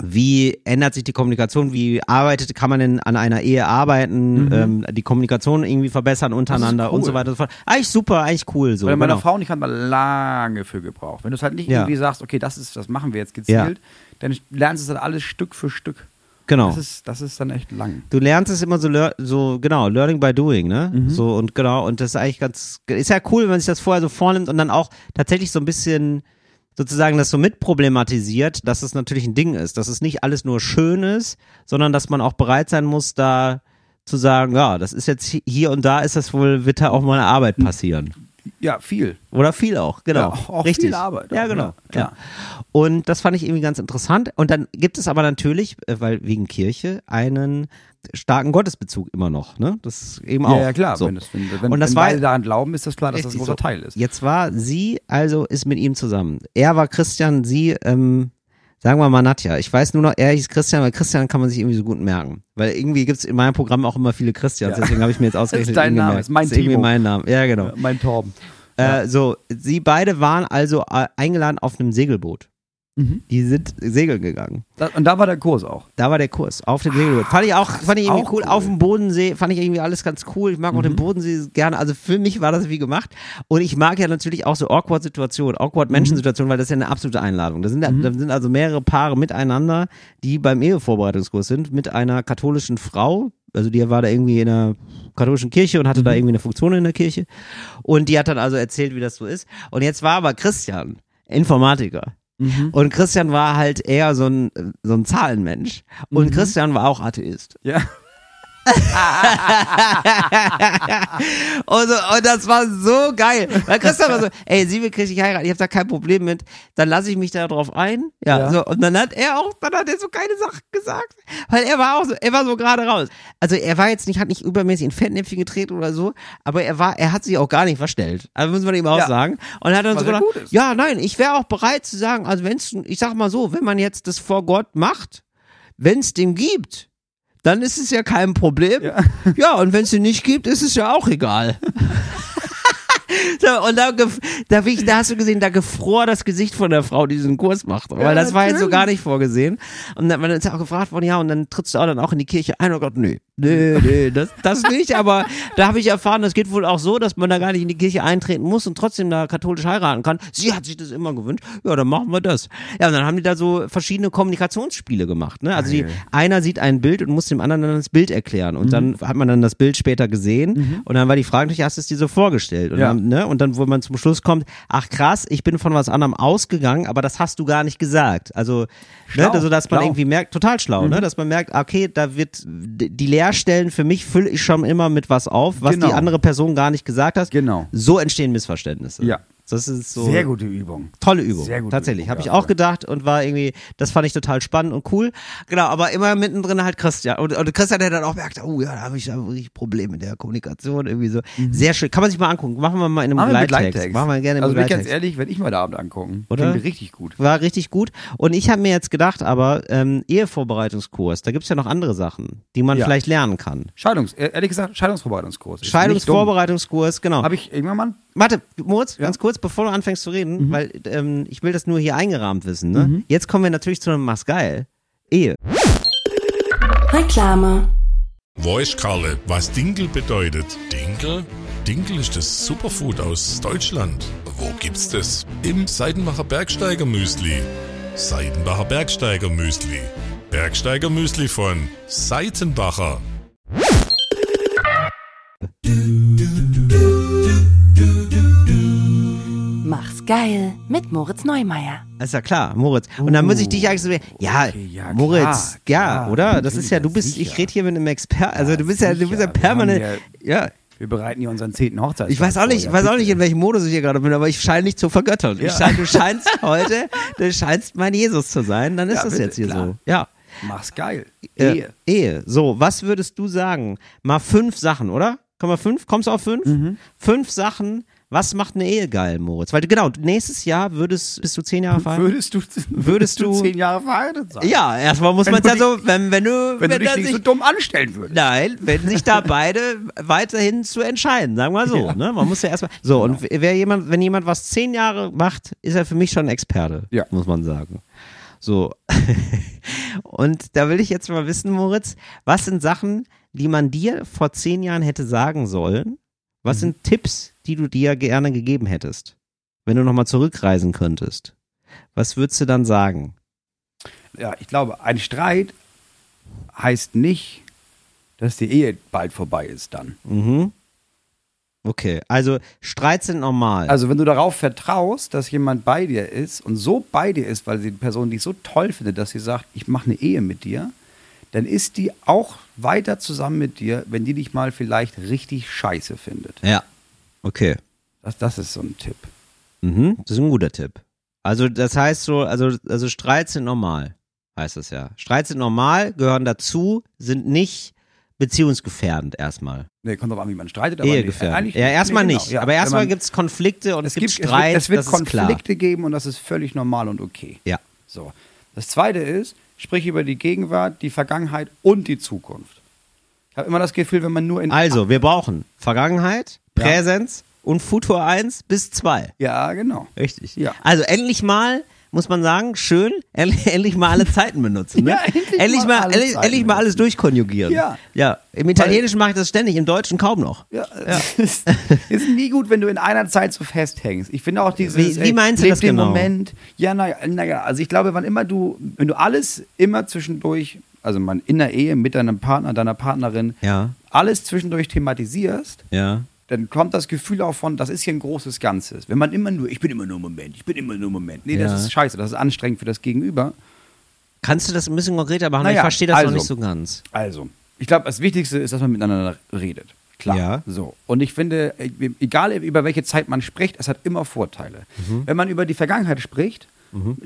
wie ändert sich die Kommunikation? Wie arbeitet, kann man denn an einer Ehe arbeiten, ähm, die Kommunikation irgendwie verbessern untereinander und Mhm. cool. so weiter und so fort. Eigentlich super, eigentlich cool so. Bei meiner genau. Frau nicht hat man lange für gebraucht. Wenn du es halt nicht Ja. irgendwie sagst, okay, das ist, das machen wir jetzt gezielt, dann lernst du es halt alles Stück für Stück. Genau. Das ist, das ist dann echt lang. Du lernst es immer so, so genau, learning by doing, ne? Mhm. So und genau, und das ist eigentlich ganz, ist ja cool, wenn man sich das vorher so vornimmt und dann auch tatsächlich so ein bisschen sozusagen das so mitproblematisiert, dass es natürlich ein Ding ist, dass es nicht alles nur schön ist, sondern dass man auch bereit sein muss, da zu sagen, ja, das ist jetzt hi- hier und da ist das wohl, wird da auch mal eine Arbeit passieren. Ja, viel. Oder viel auch, genau. Ja, auch- Richtig. viel Arbeit Ja, auch, genau. ja, klar. Ja. Und das fand ich irgendwie ganz interessant. Und dann gibt es aber natürlich, äh, weil wegen Kirche, einen starken Gottesbezug immer noch. Ne? Das ist eben auch. Ja, ja, klar. So. Wenn, das, wenn, wenn, Und das wenn war- beide daran glauben, ist das klar, dass das ein großer so. Teil ist. Jetzt war sie, also ist mit ihm zusammen. Er war Christian, sie, ähm, sagen wir mal Nadja. Ich weiß nur noch, er hieß Christian, weil Christian kann man sich irgendwie so gut merken. Weil irgendwie gibt's in meinem Programm auch immer viele Christians, Ja. deswegen habe ich mir jetzt [laughs] ausgerechnet. dein ihn Name, gemerkt. ist mein ist irgendwie mein Name. Ja, genau. Äh, Mein Torben. Äh, so, sie beide waren also äh, eingeladen auf einem Segelboot. Mhm. Die sind segeln gegangen. Da, und da war der Kurs auch. Da war der Kurs auf dem Segelboot. Fand ich auch, fand ich irgendwie auch cool. cool. Auf dem Bodensee fand ich irgendwie alles ganz cool. Ich mag auch den Bodensee gerne. Also für mich war das wie gemacht. Und ich mag ja natürlich auch so awkward Situationen, awkward Menschen-Situationen, weil das ist ja eine absolute Einladung. Da sind, da sind also mehrere Paare miteinander, die beim Ehevorbereitungskurs sind, mit einer katholischen Frau. Also die war da irgendwie in einer katholischen Kirche und hatte da irgendwie eine Funktion in der Kirche. Und die hat dann also erzählt, wie das so ist. Und jetzt war aber Christian, Informatiker. Und Christian war halt eher so ein, so ein Zahlenmensch. Und Christian war auch Atheist. Ja. [laughs] Und, so, und das war so geil. Weil Christian war so, ey, sie will christlich heiraten, ich habe da kein Problem mit, dann lasse ich mich da drauf ein. Ja, Ja. So, und dann hat er auch, dann hat er so keine Sachen gesagt. Weil er war auch so, er war so gerade raus. Also er war jetzt nicht, hat nicht übermäßig in Fettnäpfchen getreten oder so, aber er war, er hat sich auch gar nicht verstellt. Also muss man ihm auch Ja. sagen. Und hat dann Was so ja gedacht, ja, nein, ich wäre auch bereit zu sagen, also wenn's, ich sag mal so, wenn man jetzt das vor Gott macht, wenn es den gibt, dann ist es ja kein Problem. Ja. Ja, und wenn es den nicht gibt, ist es ja auch egal. [laughs] so, und da, da, bin ich, da hast du gesehen, da gefror das Gesicht von der Frau, die diesen Kurs macht. Weil Ja, das war jetzt so gar nicht vorgesehen. Und dann, dann ist ja auch gefragt worden, ja, und dann trittst du auch dann auch in die Kirche ein. Oh Gott, nee, nee, nee, das, das nicht. Aber da habe ich erfahren, das geht wohl auch so, dass man da gar nicht in die Kirche eintreten muss und trotzdem da katholisch heiraten kann. Sie hat sich das immer gewünscht. Ja, dann machen wir das. Ja, und dann haben die da so verschiedene Kommunikationsspiele gemacht. Ne? Also die, Geil. einer sieht ein Bild und muss dem anderen dann das Bild erklären. Und dann hat man dann das Bild später gesehen. Und dann war die Frage natürlich, hast du es dir so vorgestellt? Und, Ja. dann, ne? Und dann, wo man zum Schluss kommt, ach krass, ich bin von was anderem ausgegangen, aber das hast du gar nicht gesagt. Also, ne, Schlau, also dass man schlau. irgendwie merkt, total schlau, ne? dass man merkt, okay, da wird die Leerstellen für mich fülle ich schon immer mit was auf, was Genau. die andere Person gar nicht gesagt hat. Genau. So entstehen Missverständnisse. Ja. Das ist so Sehr gute Übung. tolle Übung. Sehr gute Tatsächlich, habe ich auch gedacht und war irgendwie, das fand ich total spannend und cool. Genau, aber immer mittendrin halt Christian. Und, und Christian, der dann auch merkt, oh ja, da habe ich da wirklich Probleme mit der Kommunikation irgendwie so. Sehr schön. Kann man sich mal angucken. Machen wir mal in einem Machen Begleittext. Begleittext. Machen wir gerne im Also bin ich ganz ehrlich, wenn ich mal da Abend angucken. Oder? Ich richtig gut. War richtig gut. Und ich habe mir jetzt gedacht, aber ähm, Ehevorbereitungskurs, da gibt's ja noch andere Sachen, die man Ja. vielleicht lernen kann. Scheidungs, ehrlich gesagt, Scheidungsvorbereitungskurs. Scheidungsvorbereitungskurs, genau. Habe ich irgendwann mal. Warte, Moritz, Ja. Mhm. ganz kurz, bevor du anfängst zu reden, weil ähm, ich will das nur hier eingerahmt wissen. Ne? Jetzt kommen wir natürlich zu einem Mach's geil. Ehe. Reklame. Weiß Karle, was Dinkel bedeutet? Dinkel? Dinkel ist das Superfood aus Deutschland. Wo gibt's das? Im Seidenbacher Bergsteiger Müsli. Seidenbacher Bergsteiger Müsli. Bergsteiger Müsli von Seitenbacher. Geil mit Moritz Neumeier. Ist ja klar, Moritz. Und dann muss ich dich eigentlich so, ja, okay, ja, Moritz, klar, ja, klar, oder? Das ist ja, du bist, ich sicher. rede hier mit einem Experten, also du bist ja, du bist ja permanent, ja. Wir bereiten hier unseren zehnten Hochzeitstag Ich weiß auch nicht, ich weiß auch nicht, in welchem Modus ich hier gerade bin, aber ich scheine nicht zu vergöttern. Ich Ja. scheine, du scheinst heute, du scheinst mein Jesus zu sein, dann ist Ja, das bitte, jetzt hier klar. so. Ja. Mach's geil. Äh, Ehe. Ehe. So, was würdest du sagen? Mal fünf Sachen, oder? Komm mal fünf? Kommst du auf fünf? Mhm. Fünf Sachen. Was macht eine Ehe geil, Moritz? Weil genau, nächstes Jahr würdest, bist du zehn Jahre verheiratet? Würdest du, Würdest du- zehn Jahre verheiratet sein? Ja, erstmal muss Wenn man du ja so, wenn, wenn du, Wenn, du dich nicht sich, so dumm anstellen würdest. Nein, wenn sich da [laughs] beide weiterhin zu entscheiden, sagen wir so. Ja. Genau. Ne? Man muss ja erstmal. So, und wer jemand, wenn jemand was zehn Jahre macht, ist er für mich schon ein Experte, Ja. muss man sagen. So. [laughs] und da will ich jetzt mal wissen, Moritz, was sind Sachen, die man dir vor zehn Jahren hätte sagen sollen? Was Mhm. sind Tipps, die du dir gerne gegeben hättest, wenn du nochmal zurückreisen könntest? Was würdest du dann sagen? Ja, ich glaube, ein Streit heißt nicht, dass die Ehe bald vorbei ist dann. Mhm. Okay, also Streits sind normal. Also wenn du darauf vertraust, dass jemand bei dir ist und so bei dir ist, weil die Person dich so toll findet, dass sie sagt, ich mache eine Ehe mit dir, dann ist die auch weiter zusammen mit dir, wenn die dich mal vielleicht richtig scheiße findet. ja. Okay. Das, das ist so ein Tipp. Mhm, das ist ein guter Tipp. Also das heißt so, also, also Streits sind normal, heißt es ja. Streits sind normal, gehören dazu, sind nicht beziehungsgefährdend erstmal. Nee, kommt drauf an, wie man streitet. aber nee, Ehegefährdend. eigentlich- ja, erstmal nee, nicht. genau, ja. aber erstmal gibt es Konflikte und es, gibt Streit, es wird, es das wird. Konflikte geben und das ist völlig normal und okay. Ja. So. Das zweite ist, sprich über die Gegenwart, die Vergangenheit und die Zukunft. Ich habe immer das Gefühl, wenn man nur in. Also, wir brauchen Vergangenheit, Ja. Präsenz und Futur 1 bis 2. Ja, genau. Richtig. Ja. Also endlich mal, muss man sagen, schön, [laughs] endlich, mal alle Zeiten benutzen. Ne? Ja, endlich endlich mal mal, endlich, endlich mal alles durchkonjugieren. Ja. Ja. Im Italienischen mache ich das ständig, im Deutschen kaum noch. Ja, [laughs] Es ist, ist nie gut, wenn du in einer Zeit so festhängst. Ich finde auch dieses. Wie- wie ey, meinst du leb das genau? Moment. Ja, naja, naja, also ich glaube, wann immer du, wenn du alles immer zwischendurch, also man in der Ehe mit deinem Partner, deiner Partnerin, Ja. alles zwischendurch thematisierst, Ja. Dann kommt das Gefühl auch von, das ist hier ein großes Ganzes. Wenn man immer nur, ich bin immer nur im Moment, ich bin immer nur im Moment. Nee, Ja. das ist scheiße, das ist anstrengend für das Gegenüber. Kannst du das ein bisschen konkreter machen? ich Naja, verstehe das noch also. nicht so ganz. Also, ich glaube, das Wichtigste ist, dass man miteinander redet. Klar. Ja. So. Und ich finde, e- egal über welche Zeit man spricht, es hat immer Vorteile. Mhm. Wenn man über die Vergangenheit spricht,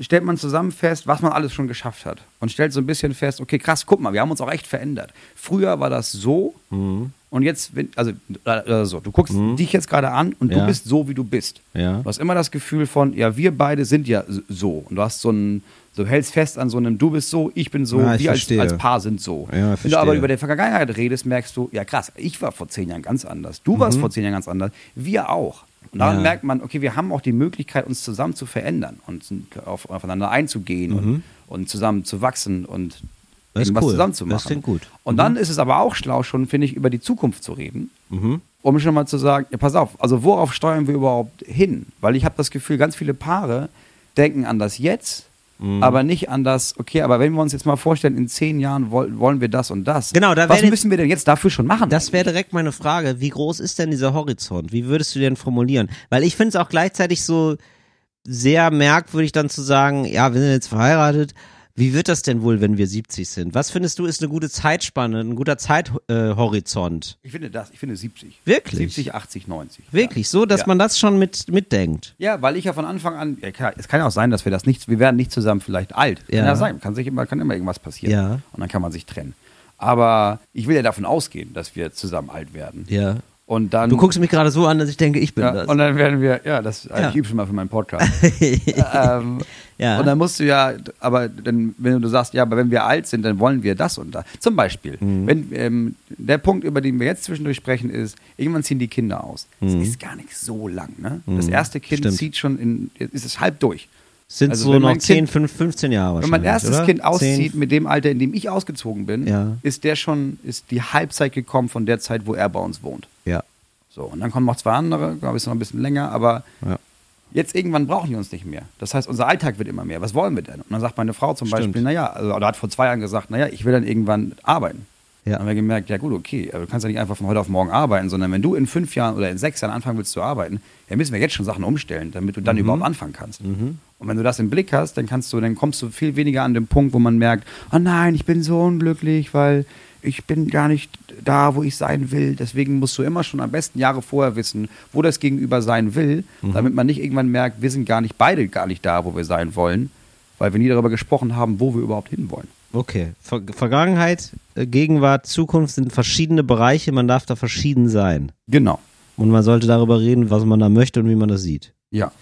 stellt man zusammen fest, was man alles schon geschafft hat. Und stellt so ein bisschen fest, okay, krass, guck mal, wir haben uns auch echt verändert. Früher war das so Mhm. Und jetzt, wenn- also äh, so, du guckst dich jetzt gerade an und Ja. du bist so, wie du bist. Ja. Du hast immer das Gefühl von, ja, wir beide sind ja so. Und du hast so ein, du hältst fest an so einem, du bist so, ich bin so, Ja, ich wir als, als Paar sind so. Ja, Wenn du aber über die Vergangenheit redest, merkst du, ja krass, ich war vor zehn Jahren ganz anders. Du warst vor zehn Jahren ganz anders. Wir auch. Und daran Mhm. Ja. merkt man, okay, wir haben auch die Möglichkeit, uns zusammen zu verändern und auf, aufeinander einzugehen und, und zusammen zu wachsen und Mhm. Das ist irgendwas cool. zusammen zu Das klingt gut. Und dann ist es aber auch schlau, schon, finde ich, über die Zukunft zu reden. Mhm. Um schon mal zu sagen, ja, pass auf, also worauf steuern wir überhaupt hin? Weil ich habe das Gefühl, ganz viele Paare denken an das Jetzt, Mhm. aber nicht an das, okay, aber wenn wir uns jetzt mal vorstellen, in zehn Jahren woll, wollen wir das und das. Genau, da Was müssen wir denn jetzt dafür schon machen? Das wäre direkt meine Frage. Wie groß ist denn dieser Horizont? Wie würdest du den formulieren? Weil ich finde es auch gleichzeitig so sehr merkwürdig dann zu sagen, ja, wir sind jetzt verheiratet, Wie wird das denn wohl, wenn wir 70 sind? Was findest du ist eine gute Zeitspanne, ein guter Zeithorizont? Ich finde das, ich finde 70. Wirklich? 70, 80, 90. Wirklich, so, dass Ja. man das schon mit, mitdenkt. Ja, weil ich ja von Anfang an, ja, klar, es kann ja auch sein, dass wir das nicht, wir werden nicht zusammen vielleicht alt. Kann Ja. ja sein, kann, sich immer, kann immer irgendwas passieren. Ja. Und dann kann man sich trennen. Aber ich will ja davon ausgehen, dass wir zusammen alt werden. Ja. Und dann, Du guckst mich gerade so an, dass ich denke, ich bin ja, das. und dann werden wir, ja, das Ja. ich übe schon mal für meinen Podcast. [laughs] ähm, Ja. Und dann musst du ja, aber dann, wenn du sagst, ja, aber wenn wir alt sind, dann wollen wir das und das. Zum Beispiel, Mhm. wenn ähm, der Punkt, über den wir jetzt zwischendurch sprechen, ist, irgendwann ziehen die Kinder aus. Das Mhm. ist gar nicht so lang. Ne? Das erste Kind Stimmt. zieht schon in, ist es halb durch. Sind Also so noch mein 10, Kind- 5, 15 Jahre Wenn mein erstes oder? Kind auszieht 10, mit dem Alter, in dem ich ausgezogen bin, Ja. ist der schon, ist die Halbzeit gekommen von der Zeit, wo er bei uns wohnt. Ja. So, und dann kommen noch zwei andere, glaube ich, noch ein bisschen länger, aber Ja. jetzt irgendwann brauchen die uns nicht mehr. Das heißt, unser Alltag wird immer mehr. Was wollen wir denn? Und dann sagt meine Frau zum Stimmt. Beispiel, naja, also, oder hat vor zwei Jahren gesagt, naja, ich will dann irgendwann arbeiten. Ja. Dann haben wir gemerkt, ja gut, okay, aber du kannst ja nicht einfach von heute auf morgen arbeiten, sondern wenn du in fünf Jahren oder in sechs Jahren anfangen willst zu arbeiten, dann müssen wir jetzt schon Sachen umstellen, damit du dann Mhm. überhaupt anfangen kannst. Und wenn du das im Blick hast, dann kannst du, dann kommst du viel weniger an den Punkt, wo man merkt, oh nein, ich bin so unglücklich, weil ich bin gar nicht da, wo ich sein will. Deswegen musst du immer schon am besten Jahre vorher wissen, wo das Gegenüber sein will, Mhm. damit man nicht irgendwann merkt, wir sind gar nicht beide gar nicht da, wo wir sein wollen, weil wir nie darüber gesprochen haben, wo wir überhaupt hinwollen. Okay. Ver Vergangenheit, äh, Gegenwart, Zukunft sind verschiedene Bereiche, man darf da verschieden sein. Genau. Und man sollte darüber reden, was man da möchte und wie man das sieht. Ja.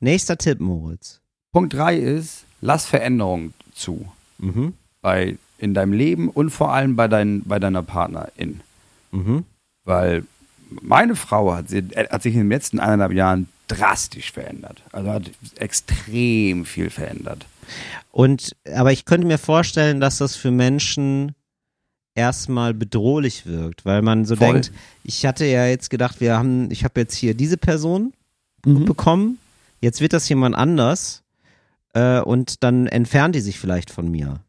Nächster Tipp, Moritz. Punkt drei ist, lass Veränderungen zu. Mhm. Bei, in deinem Leben und vor allem bei, dein, bei deiner Partnerin. Mhm. Weil meine Frau hat, sie, äh, hat sich in den letzten eineinhalb Jahren drastisch verändert. Also hat extrem viel verändert. Und, aber ich könnte mir vorstellen, dass das für Menschen erstmal bedrohlich wirkt, weil man so Voll. denkt, ich hatte ja jetzt gedacht, wir haben, ich habe jetzt hier diese Person Mhm. bekommen, jetzt wird das jemand anders äh, und dann entfernt die sich vielleicht von mir.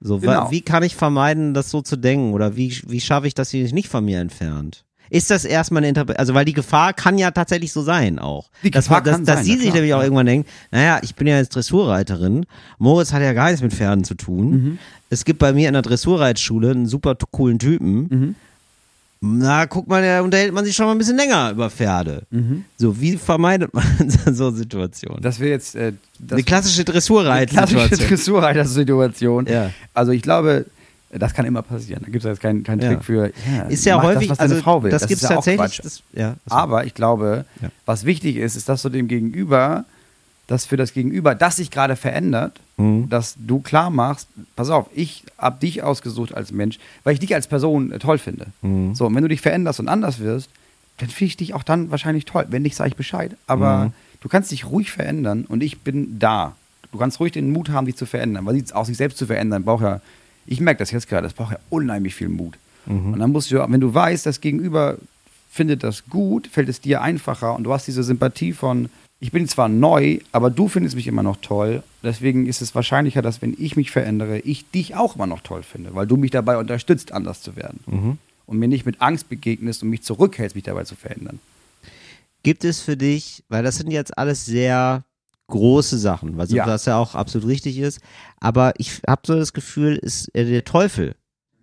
So, Genau. wie kann ich vermeiden, das so zu denken oder wie, wie schaffe ich, dass sie sich nicht von mir entfernt? Ist das erstmal eine Interpretation, also weil die Gefahr kann ja tatsächlich so sein auch. Die dass, Gefahr man- dass, kann dass sein, sie na sich klar, nämlich auch irgendwann denkt, naja, ich bin ja jetzt Dressurreiterin, Moritz hat ja gar nichts mit Pferden zu tun. Mhm. Es gibt bei mir in der Dressurreitschule einen super coolen Typen. Mhm. Na, guck mal, da unterhält man sich schon mal ein bisschen länger über Pferde. So, wie vermeidet man [laughs] so Situationen? Das wäre jetzt äh, das Eine klassische klassische Dressurreitsituation. Dressurreiter-Situation. Ja. Also ich glaube, das kann immer passieren. Da gibt es jetzt keinen keinen Ja. Trick für. Ja, Ist ja häufig, das, was deine also Frau will. das, das gibt's ist ja tatsächlich. Das, ja, Aber ich glaube, was wichtig ist, ist, dass du dem Gegenüber, dass für das Gegenüber, das sich gerade verändert, Mhm. dass du klar machst, pass auf, ich habe dich ausgesucht als Mensch, weil ich dich als Person äh, toll finde. Mhm. So, und wenn du dich veränderst und anders wirst, dann finde ich dich auch dann wahrscheinlich toll. Wenn nicht, sage ich Bescheid. Aber Mhm. du kannst dich ruhig verändern und ich bin da. Du kannst ruhig den Mut haben, dich zu verändern, weil auch sich selbst zu verändern braucht ja, ich merke das jetzt gerade, das braucht ja unheimlich viel Mut. Mhm. Und dann musst du, wenn du weißt, das Gegenüber findet das gut, fällt es dir einfacher und du hast diese Sympathie von, ich bin zwar neu, aber du findest mich immer noch toll. Deswegen ist es wahrscheinlicher, dass wenn ich mich verändere, ich dich auch immer noch toll finde, weil du mich dabei unterstützt, anders zu werden. Mhm. Und mir nicht mit Angst begegnest und mich zurückhältst, mich dabei zu verändern. Gibt es für dich, weil das sind jetzt alles sehr große Sachen, was, Ja. was ja auch absolut richtig ist, aber ich habe so das Gefühl, ist, äh, der Teufel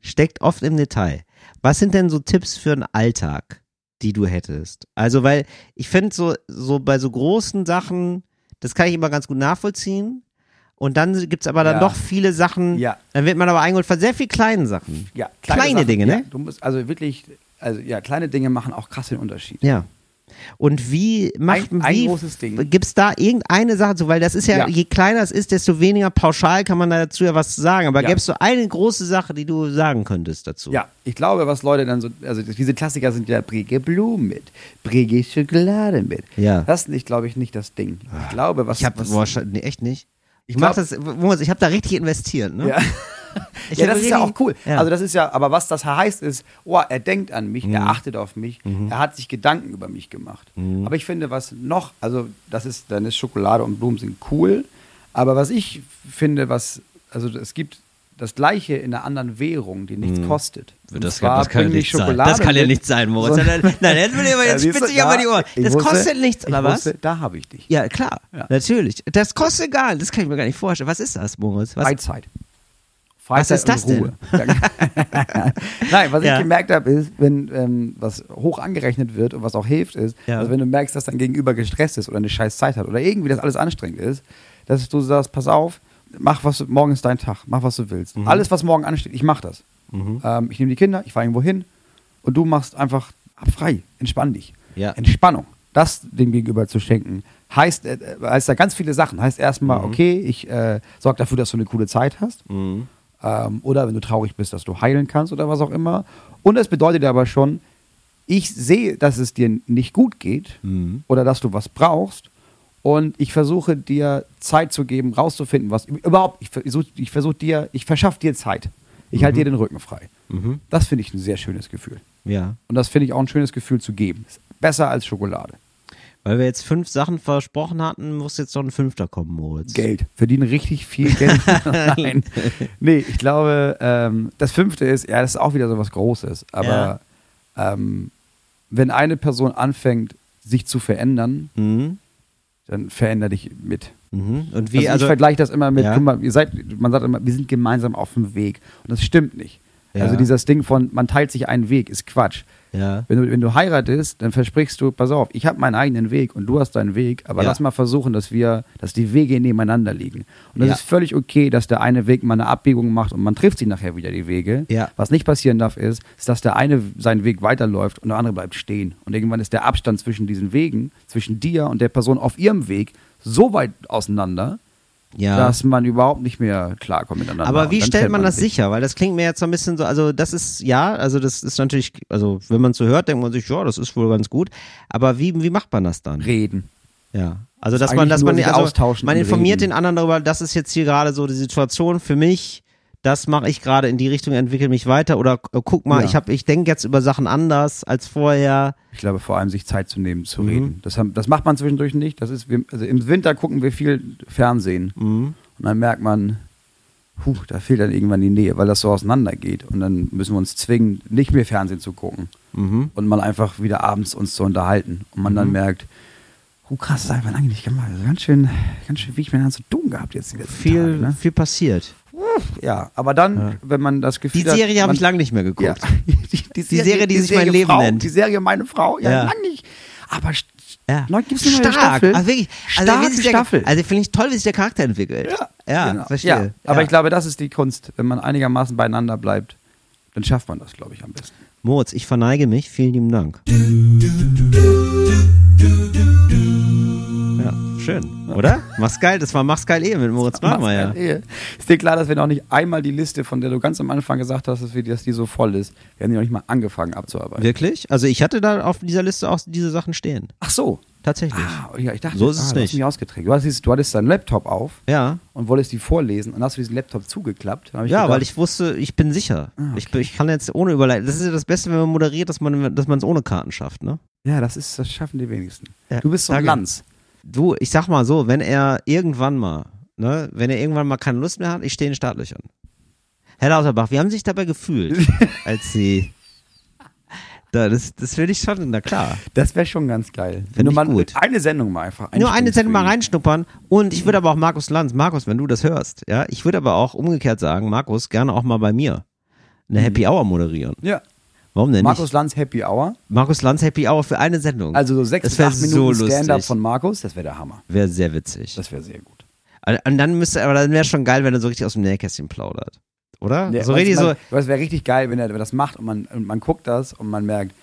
steckt oft im Detail. Was sind denn so Tipps für einen Alltag, die du hättest? Also, weil ich finde so, so bei so großen Sachen, das kann ich immer ganz gut nachvollziehen. Und dann gibt's aber dann Ja. doch viele Sachen, Ja. dann wird man aber eingeholt von sehr viel kleinen Sachen. Ja, Kleine Dinge, ne? Ja, du musst also wirklich, also ja, kleine Dinge machen auch krass den Unterschied. Ja. Und wie macht Ein- ein wie, großes Ding. Gibt's da irgendeine Sache zu? Weil das ist ja, Ja. je kleiner es ist, desto weniger pauschal kann man dazu ja was sagen. Aber Ja. gäb's so eine große Sache, die du sagen könntest dazu? Ja, ich glaube, was Leute dann so, also diese Klassiker sind ja Brige Blumen mit, Brige Schokolade mit. Ja. Das ist, nicht, glaube ich, nicht das Ding. Ich glaube, was. Ich habe, nee, echt nicht. Ich Ich mach glaub- das, Moritz, ich habe da richtig investiert, ne? Ja. [laughs] [laughs] Ich ja, das ist ja auch cool. Ja. Also das ist ja, aber was das heißt ist, oh, er denkt an mich, Mhm. er achtet auf mich, er hat sich Gedanken über mich gemacht. Aber ich finde, was noch, also das ist, dann ist Schokolade und Blumen sind cool, aber was ich finde, was, also es gibt das gleiche in einer anderen Währung, die nichts kostet. Und Das, zwar kann, das kann ja nicht sein. Das kann ja nicht sein, Moritz. so- Nein, nein, jetzt Ja, spitze ich aber [laughs] die Ohren. Das wusste- kostet nichts, ich oder was? Wusste, da habe ich dich. Ja, klar. Ja. Natürlich. Das kostet gar nicht. Das kann ich mir gar nicht vorstellen. Was ist das, Moritz? Was? Freizeit. Was ist das Ruhe. [laughs] [laughs] Nein, was Ja. ich gemerkt habe, ist, wenn ähm, was hoch angerechnet wird und was auch hilft, ist, Ja. also wenn du merkst, dass dein Gegenüber gestresst ist oder eine scheiß Zeit hat oder irgendwie das alles anstrengend ist, dass du sagst, pass auf, mach was, morgen ist dein Tag, mach was du willst. Mhm. Alles, was morgen ansteht, ich mach das. Ähm, ich nehme die Kinder, ich fahre irgendwo hin und du machst einfach hab frei, entspann dich. Ja. Entspannung, das dem Gegenüber zu schenken, heißt, äh, heißt da ganz viele Sachen. Heißt erstmal, okay, ich äh, sorge dafür, dass du eine coole Zeit hast. Mhm. Ähm, oder wenn du traurig bist, dass du heilen kannst oder was auch immer. Und es bedeutet aber schon, ich sehe, dass es dir nicht gut geht Mhm. oder dass du was brauchst. Und ich versuche dir Zeit zu geben, rauszufinden, was überhaupt, ich versuche ich versuch dir, ich verschaffe dir Zeit. Ich halte dir den Rücken frei. Mhm. Das finde ich ein sehr schönes Gefühl. Ja. Und das finde ich auch ein schönes Gefühl zu geben. Besser als Schokolade. Weil wir jetzt fünf Sachen versprochen hatten, muss jetzt noch ein fünfter kommen, Moritz. Geld. Verdienen richtig viel Geld. [laughs] Nein. Nee, ich glaube, ähm, das fünfte ist, ja, das ist auch wieder so was Großes. Aber ähm, wenn eine Person anfängt, sich zu verändern, Mhm. dann veränder dich mit. Mhm. Und Also wie, ich also, vergleiche das immer mit, Ja. guck mal, ihr seid, man sagt immer, wir sind gemeinsam auf dem Weg. Und das stimmt nicht. Ja. Also dieses Ding von, man teilt sich einen Weg, ist Quatsch. Ja. Wenn du, wenn du heiratest, dann versprichst du, pass auf, ich habe meinen eigenen Weg und du hast deinen Weg, aber Ja. lass mal versuchen, dass wir, dass die Wege nebeneinander liegen. Und das Ja. ist völlig okay, dass der eine Weg mal eine Abbiegung macht und man trifft sich nachher wieder die Wege. Ja. Was nicht passieren darf, ist, ist, dass der eine seinen Weg weiterläuft und der andere bleibt stehen. Und irgendwann ist der Abstand zwischen diesen Wegen, zwischen dir und der Person auf ihrem Weg, so weit auseinander, ja. dass man überhaupt nicht mehr klarkommt miteinander. Aber wie stellt trennt man das sich. sicher? Weil das klingt mir jetzt so ein bisschen so, also das ist, ja, also das ist natürlich, also wenn man es so hört, denkt man sich, ja, das ist wohl ganz gut. Aber wie, wie macht man das dann? Reden. Ja. Also dass man, dass man, also, austauschen man informiert reden. den anderen darüber, das ist jetzt hier gerade so die Situation für mich, das mache ich gerade in die Richtung, entwickle mich weiter oder äh, guck mal, Ja. ich habe, ich denke jetzt über Sachen anders als vorher. Ich glaube, vor allem sich Zeit zu nehmen, zu Mhm. reden. Das, haben, das macht man zwischendurch nicht. Das ist, wir- also im Winter gucken wir viel Fernsehen. Mhm. Und dann merkt man, puh, da fehlt dann irgendwann die Nähe, weil das so auseinandergeht. Und dann müssen wir uns zwingen, nicht mehr Fernsehen zu gucken. Mhm. Und mal einfach wieder abends uns zu unterhalten. Und man dann merkt, oh krass, das habe ich lange nicht gemacht. Also ganz schön, ganz schön, wie ich mir dann zu tun gehabt jetzt Viel, Tage, ne? viel passiert. Ja, aber dann, wenn man das Gefühl Die hat, Serie habe ich lange nicht mehr geguckt. Ja. [laughs] Die, die, Serie, die sich mein Leben Frau, nennt. Die Serie Meine Frau, ja, Ja. lang nicht. Aber Ja. neu gibt's eine neue Stark. Staffel. Also wirklich, also, wie der, Staffel. also finde ich toll, wie sich der Charakter entwickelt. Ja, ja genau. verstehe. Ja, aber Ja. ich glaube, das ist die Kunst. Wenn man einigermaßen beieinander bleibt, dann schafft man das, glaube ich, am besten. Moritz, ich verneige mich. Vielen lieben Dank. Ja, schön, oder? Mach's geil, das war Mach's geil eh mit Moritz Neumeier. Ehe. Ist dir klar, dass wir noch nicht einmal die Liste, von der du ganz am Anfang gesagt hast, dass, wir, dass die so voll ist, wir haben die noch nicht mal angefangen abzuarbeiten. Wirklich? Also ich hatte da auf dieser Liste auch diese Sachen stehen. Ach so. Tatsächlich. Ah, ja, ich dachte, So ist ah, es du nicht. mich ausgetreten. Du hattest, du hattest deinen Laptop auf Ja. und wolltest die vorlesen und hast du diesen Laptop zugeklappt. Ja, gedacht, weil ich wusste, ich bin sicher. Ah, ich, bin- ich kann jetzt ohne Überleitung. Das ist ja das Beste, wenn man moderiert, dass man es ohne Karten schafft, ne? Ja, das ist, das schaffen die wenigsten. Ja, du bist so ein. Lanz. Du, ich sag mal so, wenn er irgendwann mal, ne, wenn er irgendwann mal keine Lust mehr hat, ich stehe in den Startlöchern. Herr Lauterbach, wie haben Sie sich dabei gefühlt, [laughs] als Sie. Da, das das finde ich schon, na klar. Das wäre schon ganz geil. Wenn Find du mal gut. eine Sendung mal einfach Nur eine Sendung mal reinschnuppern und ich würde aber auch Markus Lanz, Markus, wenn du das hörst, ja, ich würde aber auch umgekehrt sagen, Markus, gerne auch mal bei mir eine Happy Hour moderieren. Ja. Warum denn. Markus nicht? Lanz Happy Hour. Markus Lanz Happy Hour für eine Sendung. Also so sechs bis acht Minuten so Stand-up von Markus, das wäre der Hammer. Wäre sehr witzig. Das wäre sehr gut. Und dann müsste, aber dann wäre schon geil, wenn er so richtig aus dem Nähkästchen plaudert. Oder? Ja, so richtig du, so. man- Das wäre richtig geil, wenn er das macht und man, und man guckt das und man merkt,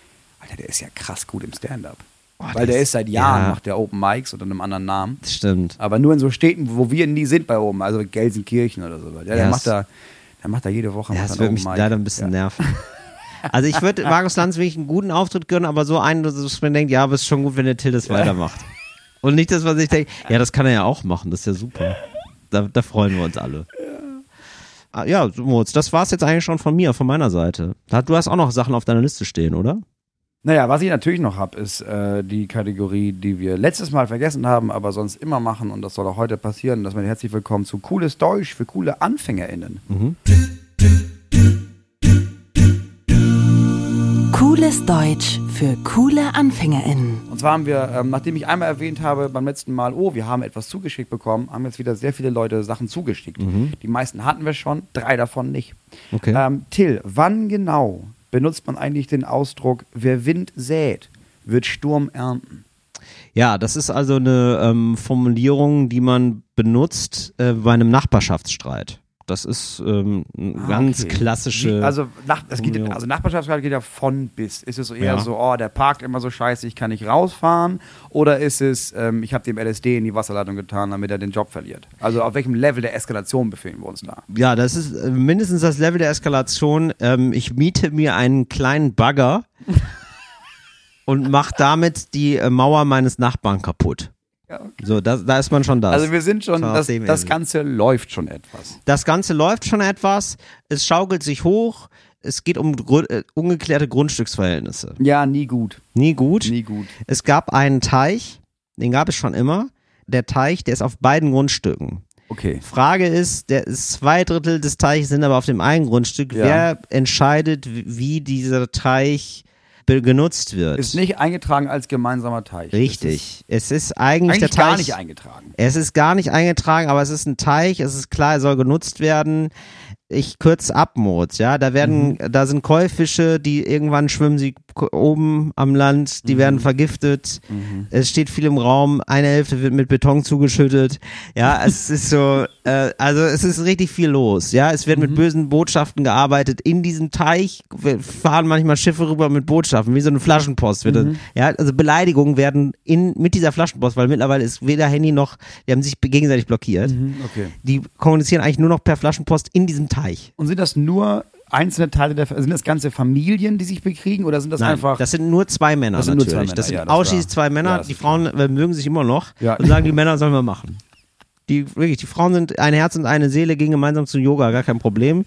Alter, der ist ja krass gut im Stand-up. Oh, Weil der ist seit Jahren, ja. macht der Open Mics unter einem anderen Namen. Das stimmt. Aber nur in so Städten, wo wir nie sind bei oben, also Gelsenkirchen oder so. Ja, der Ja, macht es- da, der macht da jede Woche Ja, das würde mich leider ein bisschen nerven. [laughs] Also ich würde Markus Lanz wirklich einen guten Auftritt gönnen, aber so einen, dass man denkt, ja, aber es ist schon gut, wenn der Till das weitermacht. Und nicht, dass man sich denkt, ja, das kann er ja auch machen, das ist ja super. Da, da freuen wir uns alle. Ah, Ja, Moritz, das war's jetzt eigentlich schon von mir, von meiner Seite. Du hast auch noch Sachen auf deiner Liste stehen, oder? Naja, was ich natürlich noch habe, ist äh, die Kategorie, die wir letztes Mal vergessen haben, aber sonst immer machen und das soll auch heute passieren, dass wir herzlich willkommen zu Cooles Deutsch für coole AnfängerInnen. Cooles Deutsch für coole AnfängerInnen. Und zwar haben wir, ähm, nachdem ich einmal erwähnt habe beim letzten Mal, oh, wir haben etwas zugeschickt bekommen, haben jetzt wieder sehr viele Leute Sachen zugeschickt. Die meisten hatten wir schon, drei davon nicht. Okay. Ähm, Till, wann genau benutzt man eigentlich den Ausdruck, wer Wind sät, wird Sturm ernten? Ja, das ist also eine ähm, Formulierung, die man benutzt äh, bei einem Nachbarschaftsstreit. Das ist ähm, eine ganz Ah, Okay. klassische. Also, nach, es geht, also Nachbarschaftsstreit geht ja von bis. Ist es eher Ja. so, oh, der parkt immer so scheiße, ich kann nicht rausfahren? Oder ist es, ähm, ich habe dem LSD in die Wasserleitung getan, damit er den Job verliert? Also auf welchem Level der Eskalation befinden wir uns da? ja, das ist äh, mindestens das Level der Eskalation. Ähm, ich miete mir einen kleinen Bagger [laughs] und mache damit die äh, Mauer meines Nachbarn kaputt. Ja, okay. So, da, da ist man schon da. Also wir sind schon, das, das. Ganze läuft schon etwas. Das Ganze läuft schon etwas, es schaukelt sich hoch, es geht um Grund, äh, ungeklärte Grundstücksverhältnisse. Ja, nie gut. Nie gut. Nie gut. Es gab einen Teich, den gab es schon immer. Der Teich, der ist auf beiden Grundstücken. Okay. Frage ist, der ist zwei Drittel des Teiches sind aber auf dem einen Grundstück. Ja. Wer entscheidet, wie- dieser Teich genutzt wird? Ist nicht eingetragen als gemeinsamer Teich. Richtig. Es ist Ist eigentlich, eigentlich der Teich. gar nicht eingetragen. Es ist gar nicht eingetragen, aber es ist ein Teich, es ist klar, er soll genutzt werden. Ich kürze ab, Moritz, ja. Da werden, da sind Koi-Fische, die irgendwann schwimmen sie oben am Land, die werden vergiftet. Es steht viel im Raum, eine Hälfte wird mit Beton zugeschüttet. Ja, [laughs] es ist so, äh, also es ist richtig viel los, ja. Es wird mit bösen Botschaften gearbeitet. In diesem Teich wir fahren manchmal Schiffe rüber mit Botschaften, wie so eine Flaschenpost. Wird das, ja, also Beleidigungen werden in, mit dieser Flaschenpost, weil mittlerweile ist weder Handy noch, die haben sich gegenseitig blockiert. Okay. Die kommunizieren eigentlich nur noch per Flaschenpost in diesem Teich. Und sind das nur einzelne Teile der, sind das ganze Familien, die sich bekriegen oder sind das einfach das sind nur zwei Männer Das sind nur natürlich. zwei Männer, das sind ja, ausschließlich zwei Männer. ja, die Frauen äh, mögen sich immer noch Ja. und sagen, die Männer sollen wir machen. Die, wirklich, die Frauen sind ein Herz und eine Seele, gehen gemeinsam zum Yoga, gar kein Problem.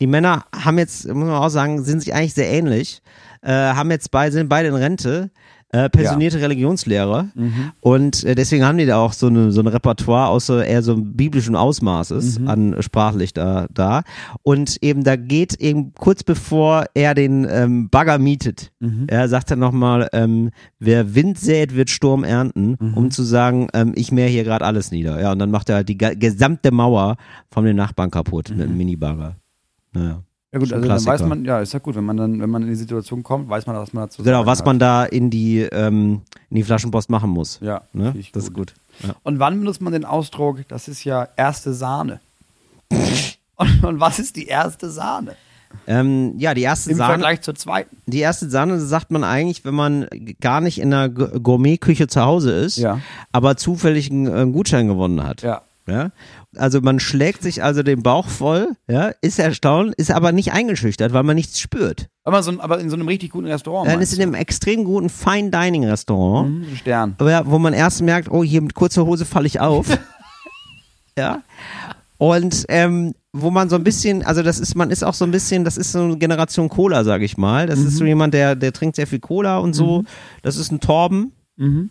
Die Männer haben jetzt, muss man auch sagen, sind sich eigentlich sehr ähnlich, äh, haben jetzt beide, sind beide in Rente, äh, pensionierte Religionslehrer Mhm. und äh, deswegen haben die da auch so eine so ein Repertoire aus so eher so biblischen Ausmaßes Mhm. an sprachlich da, da und eben da geht eben kurz bevor er den ähm, Bagger mietet, Mhm. er sagt dann nochmal, ähm, wer Wind sät, wird Sturm ernten, Mhm. um zu sagen, ähm, ich mähe hier gerade alles nieder. Ja, und dann macht er halt die gesamte Mauer von den Nachbarn kaputt mit einem Minibagger. Naja. Ja gut, also dann weiß man, ja, ist ja gut, wenn man dann, wenn man in die Situation kommt, weiß man, was man dazu Genau, was hat. man da in die, ähm, in die Flaschenpost machen muss. Ja, ne? das ist gut. Ja. Und wann benutzt man den Ausdruck, das ist ja erste Sahne? [laughs] und, und was ist die erste Sahne? Ähm, ja, die erste Im Sahne, Vergleich zur zweiten. die erste Sahne sagt man eigentlich, wenn man gar nicht in der Gourmetküche zu Hause ist, Ja. aber zufällig einen, äh, Gutschein gewonnen hat. Ja. Ja? Also man schlägt sich also den Bauch voll, ja, ist erstaunt, ist aber nicht eingeschüchtert, weil man nichts spürt. Aber, so, aber in so einem richtig guten Restaurant. Dann ist in einem extrem guten Fine Dining Restaurant, du? Mhm, Stern. aber ja, wo man erst merkt, oh, hier mit kurzer Hose falle ich auf. [laughs] ja. Und ähm, wo man so ein bisschen, also das ist, man ist auch so ein bisschen, das ist so eine Generation Cola, sag ich mal. Das ist so jemand, der, der trinkt sehr viel Cola und so. Das ist ein Torben.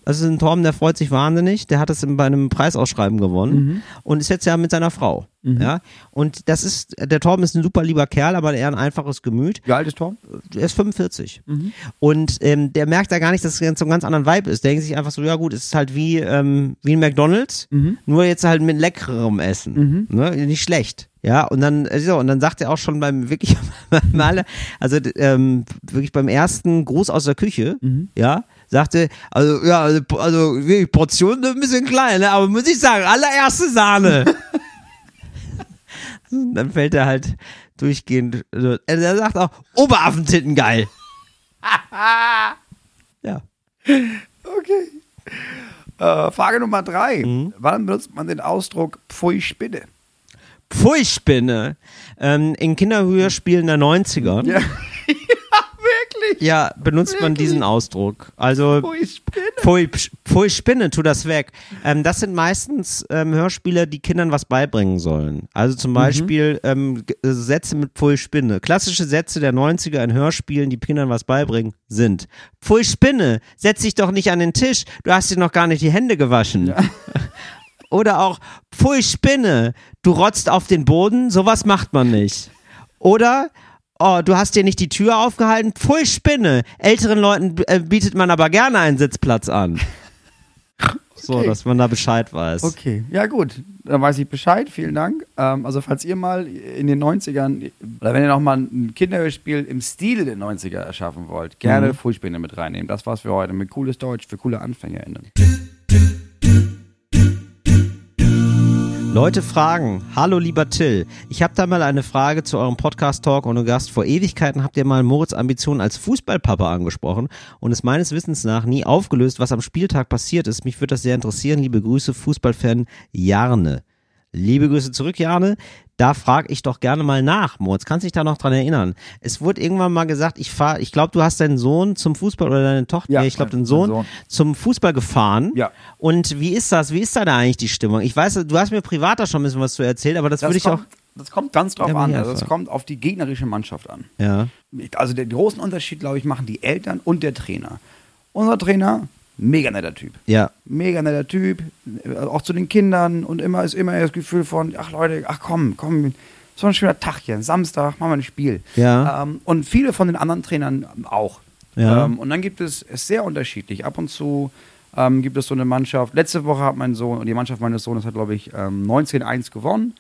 Das ist ein Torben, der freut sich wahnsinnig. Der hat es bei einem Preisausschreiben gewonnen und ist jetzt ja mit seiner Frau. Ja. Und das ist, der Torben ist ein super lieber Kerl, aber eher ein einfaches Gemüt. Wie alt ist Tom? Er ist 45. Und ähm, der merkt da gar nicht, dass es jetzt so ein ganz anderen Vibe ist. Der denkt sich einfach so, ja gut, es ist halt wie, ähm, wie ein McDonalds, nur jetzt halt mit leckerem Essen. Ne? Nicht schlecht. Ja, und dann, äh, so, und dann sagt er auch schon beim wirklich [laughs] Male, also ähm, wirklich beim ersten Gruß aus der Küche, ja, sagte, also ja, also, also Portionen sind ein bisschen klein, ne? aber muss ich sagen, allererste Sahne. [laughs] dann fällt er halt durchgehend. Also, er sagt auch, Oberaffentitten geil. [laughs] ja. Okay. Äh, Frage Nummer drei. Mhm. Wann benutzt man den Ausdruck Pfui Spinne? Pfui Spinne. Ähm, in Kinderhörspielen der 90er. Ja. [laughs] ja, wirklich. ja, benutzt man diesen Ausdruck. Also Pfui Spinne. Pfui, Pfui Spinne, tu das weg. Ähm, das sind meistens ähm, Hörspiele, die Kindern was beibringen sollen. Also zum Beispiel ähm, G- äh, Sätze mit Pfui Spinne. Klassische Sätze der 90er in Hörspielen, die Kindern was beibringen, sind Pfui Spinne, setz dich doch nicht an den Tisch, du hast dir noch gar nicht die Hände gewaschen. [laughs] Oder auch Pfui Spinne, du rotzt auf den Boden, sowas macht man nicht. Oder Oh, du hast dir nicht die Tür aufgehalten? Pfui Spinne. Älteren Leuten äh, bietet man aber gerne einen Sitzplatz an. [laughs] So, Okay. dass man da Bescheid weiß. Okay, ja gut, dann weiß ich Bescheid, vielen Dank. Ähm, also falls ihr mal in den 90ern, oder wenn ihr noch mal ein Kinderhörspiel im Stile der 90er erschaffen wollt, gerne Frühspinne mit reinnehmen. Das war's für heute mit cooles Deutsch für coole AnfängerInnen. Leute fragen, hallo lieber Till, ich habe da mal eine Frage zu eurem Podcast-Talk ohne Gast. Vor Ewigkeiten habt ihr mal Moritz Ambitionen als Fußballpapa angesprochen und es meines Wissens nach nie aufgelöst, was am Spieltag passiert ist. Mich würde das sehr interessieren. Liebe Grüße, Fußballfan Jarne. Liebe Grüße zurück, Jarne. Da frage ich doch gerne mal nach, Moritz. Kannst dich da noch dran erinnern? Es wurde irgendwann mal gesagt, ich fahr, ich glaube, du hast deinen Sohn zum Fußball oder deine Tochter, Ja, nee, ich glaube, den Sohn, Sohn. zum Fußball gefahren. Ja. Und wie ist das? Wie ist da, da eigentlich die Stimmung? Ich weiß, du hast mir privat da schon ein bisschen was zu erzählt, aber das, würde ich auch. das kommt ganz drauf an. Also es kommt auf die gegnerische Mannschaft an. Ja. Also den großen Unterschied, glaube ich, machen die Eltern und der Trainer. Unser Trainer, mega netter Typ. Ja. mega netter Typ, äh, auch zu den Kindern und immer ist immer das Gefühl von, ach Leute, ach komm, komm, so ein schöner Tag hier, Samstag, machen wir ein Spiel. Ja. Ähm, und viele von den anderen Trainern auch. Ja. Ähm, und dann gibt es, es sehr unterschiedlich. Ab und zu ähm, gibt es so eine Mannschaft. Letzte Woche hat mein Sohn, und die Mannschaft meines Sohnes hat, glaube ich, ähm, 19-1 gewonnen.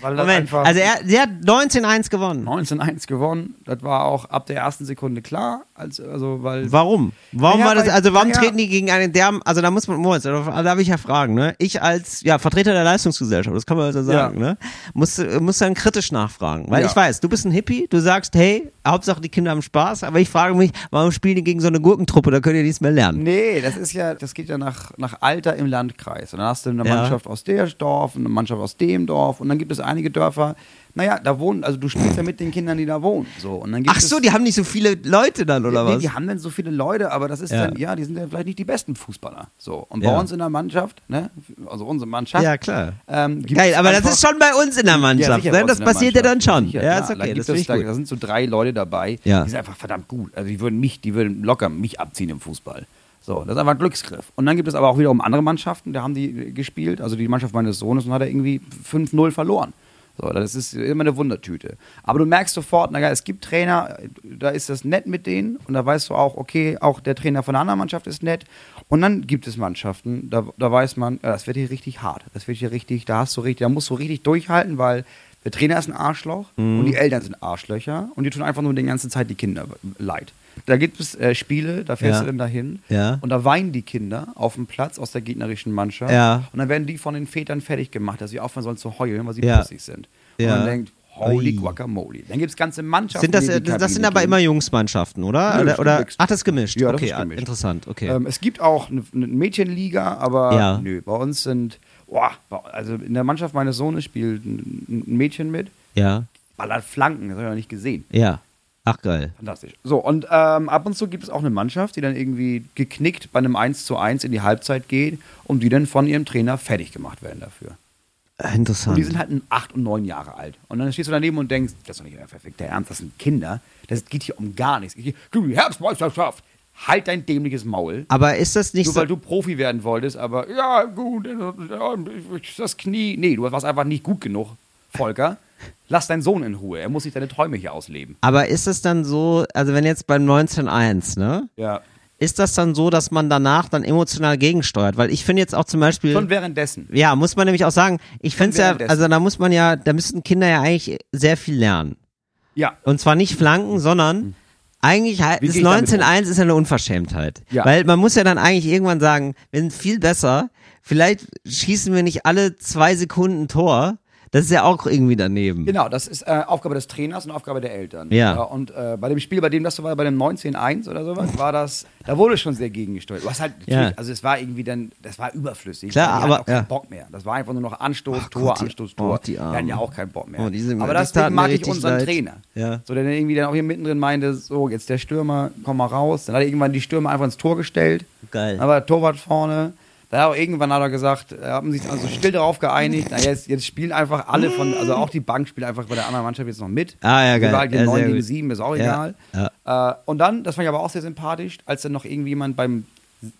Moment, also er, der hat 19-1 gewonnen. 19-1 gewonnen. Das war auch ab der ersten Sekunde klar. Als, also, weil Warum? Warum Naja, war das, also warum naja. treten die gegen einen der, also da muss man, Moritz, da darf ich ja fragen, ne? Ich als, ja, Vertreter der Leistungsgesellschaft, das kann man also sagen, Ja. ne? Muss, muss dann kritisch nachfragen. Weil Ja. ich weiß, du bist ein Hippie, du sagst, hey, Hauptsache die Kinder haben Spaß, aber ich frage mich, warum spielen die gegen so eine Gurkentruppe, da könnt ihr nichts mehr lernen. Nee, das ist ja, das geht ja nach, nach Alter im Landkreis. Und dann hast du eine Ja. Mannschaft aus der Dorf, eine Mannschaft aus dem Dorf und dann gibt es einige Dörfer, naja, da wohnen, also du spielst ja mit den Kindern, die da wohnen. So, und dann gibt Ach so, es, die haben nicht so viele Leute dann, oder nee, was? die haben dann so viele Leute, aber das ist Ja. dann, ja, die sind ja vielleicht nicht die besten Fußballer. So. Und Ja. bei uns in der Mannschaft, ne, also unsere Mannschaft. Ja, klar. Ähm, Geil, aber einfach- das ist schon bei uns in der Mannschaft, sicher, ne? Das passiert ja dann schon. Sicher, ja, ist Da okay, gibt das ich da, da sind so drei Leute dabei, Ja. die sind einfach verdammt gut. Also die würden mich, die würden locker mich abziehen im Fußball. So, das ist einfach ein Glücksgriff. Und dann gibt es aber auch wiederum andere Mannschaften, da haben die gespielt, also die Mannschaft meines Sohnes und hat er irgendwie 5-0 verloren. So, das ist immer eine Wundertüte. Aber du merkst sofort, naja, es gibt Trainer, da ist das nett mit denen und da weißt du auch, okay, auch der Trainer von einer anderen Mannschaft ist nett. Und dann gibt es Mannschaften, da, da weiß man, ja, das wird hier richtig hart. Das wird hier richtig, da hast du richtig, da musst du richtig durchhalten, weil der Trainer ist ein Arschloch Mhm. und die Eltern sind Arschlöcher und die tun einfach nur die ganze Zeit die Kinder leid. Da gibt es äh, Spiele, da fährst Ja. du dann dahin Ja. und da weinen die Kinder auf dem Platz aus der gegnerischen Mannschaft Ja. und dann werden die von den Vätern fertig gemacht, dass sie aufhören sollen zu heulen, weil sie Ja. pussig sind. Und man denkt, holy Ui. guacamole. Dann gibt es ganze Mannschaften. Sind das, äh, das sind aber gehen. immer Jungsmannschaften, oder? Nö, oder, oder ach, das ist gemischt. Ja, okay, gemischt. interessant, okay. Ähm, es gibt auch eine, eine Mädchenliga, aber nö, bei uns sind, boah, also in der Mannschaft meines Sohnes spielt ein, ein Mädchen mit, ja, ballert Flanken, das habe ich noch nicht gesehen. ja. Ach geil. Fantastisch. So, und ähm, ab und zu gibt es auch eine Mannschaft, die dann irgendwie geknickt bei einem 1 zu 1 in die Halbzeit geht und die dann von ihrem Trainer fertig gemacht werden dafür. Äh, Interessant. Und die sind halt acht und neun Jahre alt. Und dann stehst du daneben und denkst, das ist doch nicht euer perfekter Ernst, das sind Kinder. Das geht hier um gar nichts. Du, die Herbstmeisterschaft. Halt dein dämliches Maul. aber ist das nicht Nur so, weil du Profi werden wolltest, aber ja, gut, das Knie. Nee, du warst einfach nicht gut genug, Volker. Lass deinen Sohn in Ruhe. Er muss sich deine Träume hier ausleben. aber ist es dann so, also wenn jetzt beim 19.1, ne? Ja. Ist das dann so, dass man danach dann emotional gegensteuert? Weil ich finde jetzt auch zum Beispiel. Schon währenddessen. Ja, muss man nämlich auch sagen, ich finde es ja, also da muss man ja, da müssen Kinder ja eigentlich sehr viel lernen. Ja. Und zwar nicht flanken, sondern eigentlich halt, Wie das gehe ich damit 19.1 ist ja eine Unverschämtheit. Ja. Weil man muss ja dann eigentlich irgendwann sagen, wir sind viel besser, vielleicht schießen wir nicht alle zwei Sekunden Tor, Das ist ja auch irgendwie daneben. Genau, das ist äh, Aufgabe des Trainers und Aufgabe der Eltern. Ja. und äh, bei dem Spiel, bei dem das so war, bei dem 19-1 oder sowas, war das, da wurde schon sehr gegengesteuert. Du hast halt Ja. also es war irgendwie dann, das war überflüssig. Klar, Die aber- auch keinen ja. Bock mehr. Das war einfach nur noch Anstoß, Ach Tor, Gott, die- Anstoß, Tor. oh, die hatten ja auch keinen Bock mehr. Oh, aber mir mag ich unseren leid. Trainer. Ja. So, der dann irgendwie dann auch hier mittendrin meinte, so, jetzt der Stürmer, komm mal raus. Dann hat er irgendwann die Stürmer einfach ins Tor gestellt. Geil. Der Torwart vorne. Dann hat irgendwann hat er gesagt, äh, haben sich also still darauf geeinigt, na jetzt, jetzt spielen einfach alle von, also auch die Bank spielt einfach bei der anderen Mannschaft jetzt noch mit. Ah, ja, geil. waren halt Ja, 9 sehr gegen gut. 7, ist auch Ja, egal. Äh, und dann, das fand ich aber auch sehr sympathisch, als dann noch irgendjemand beim,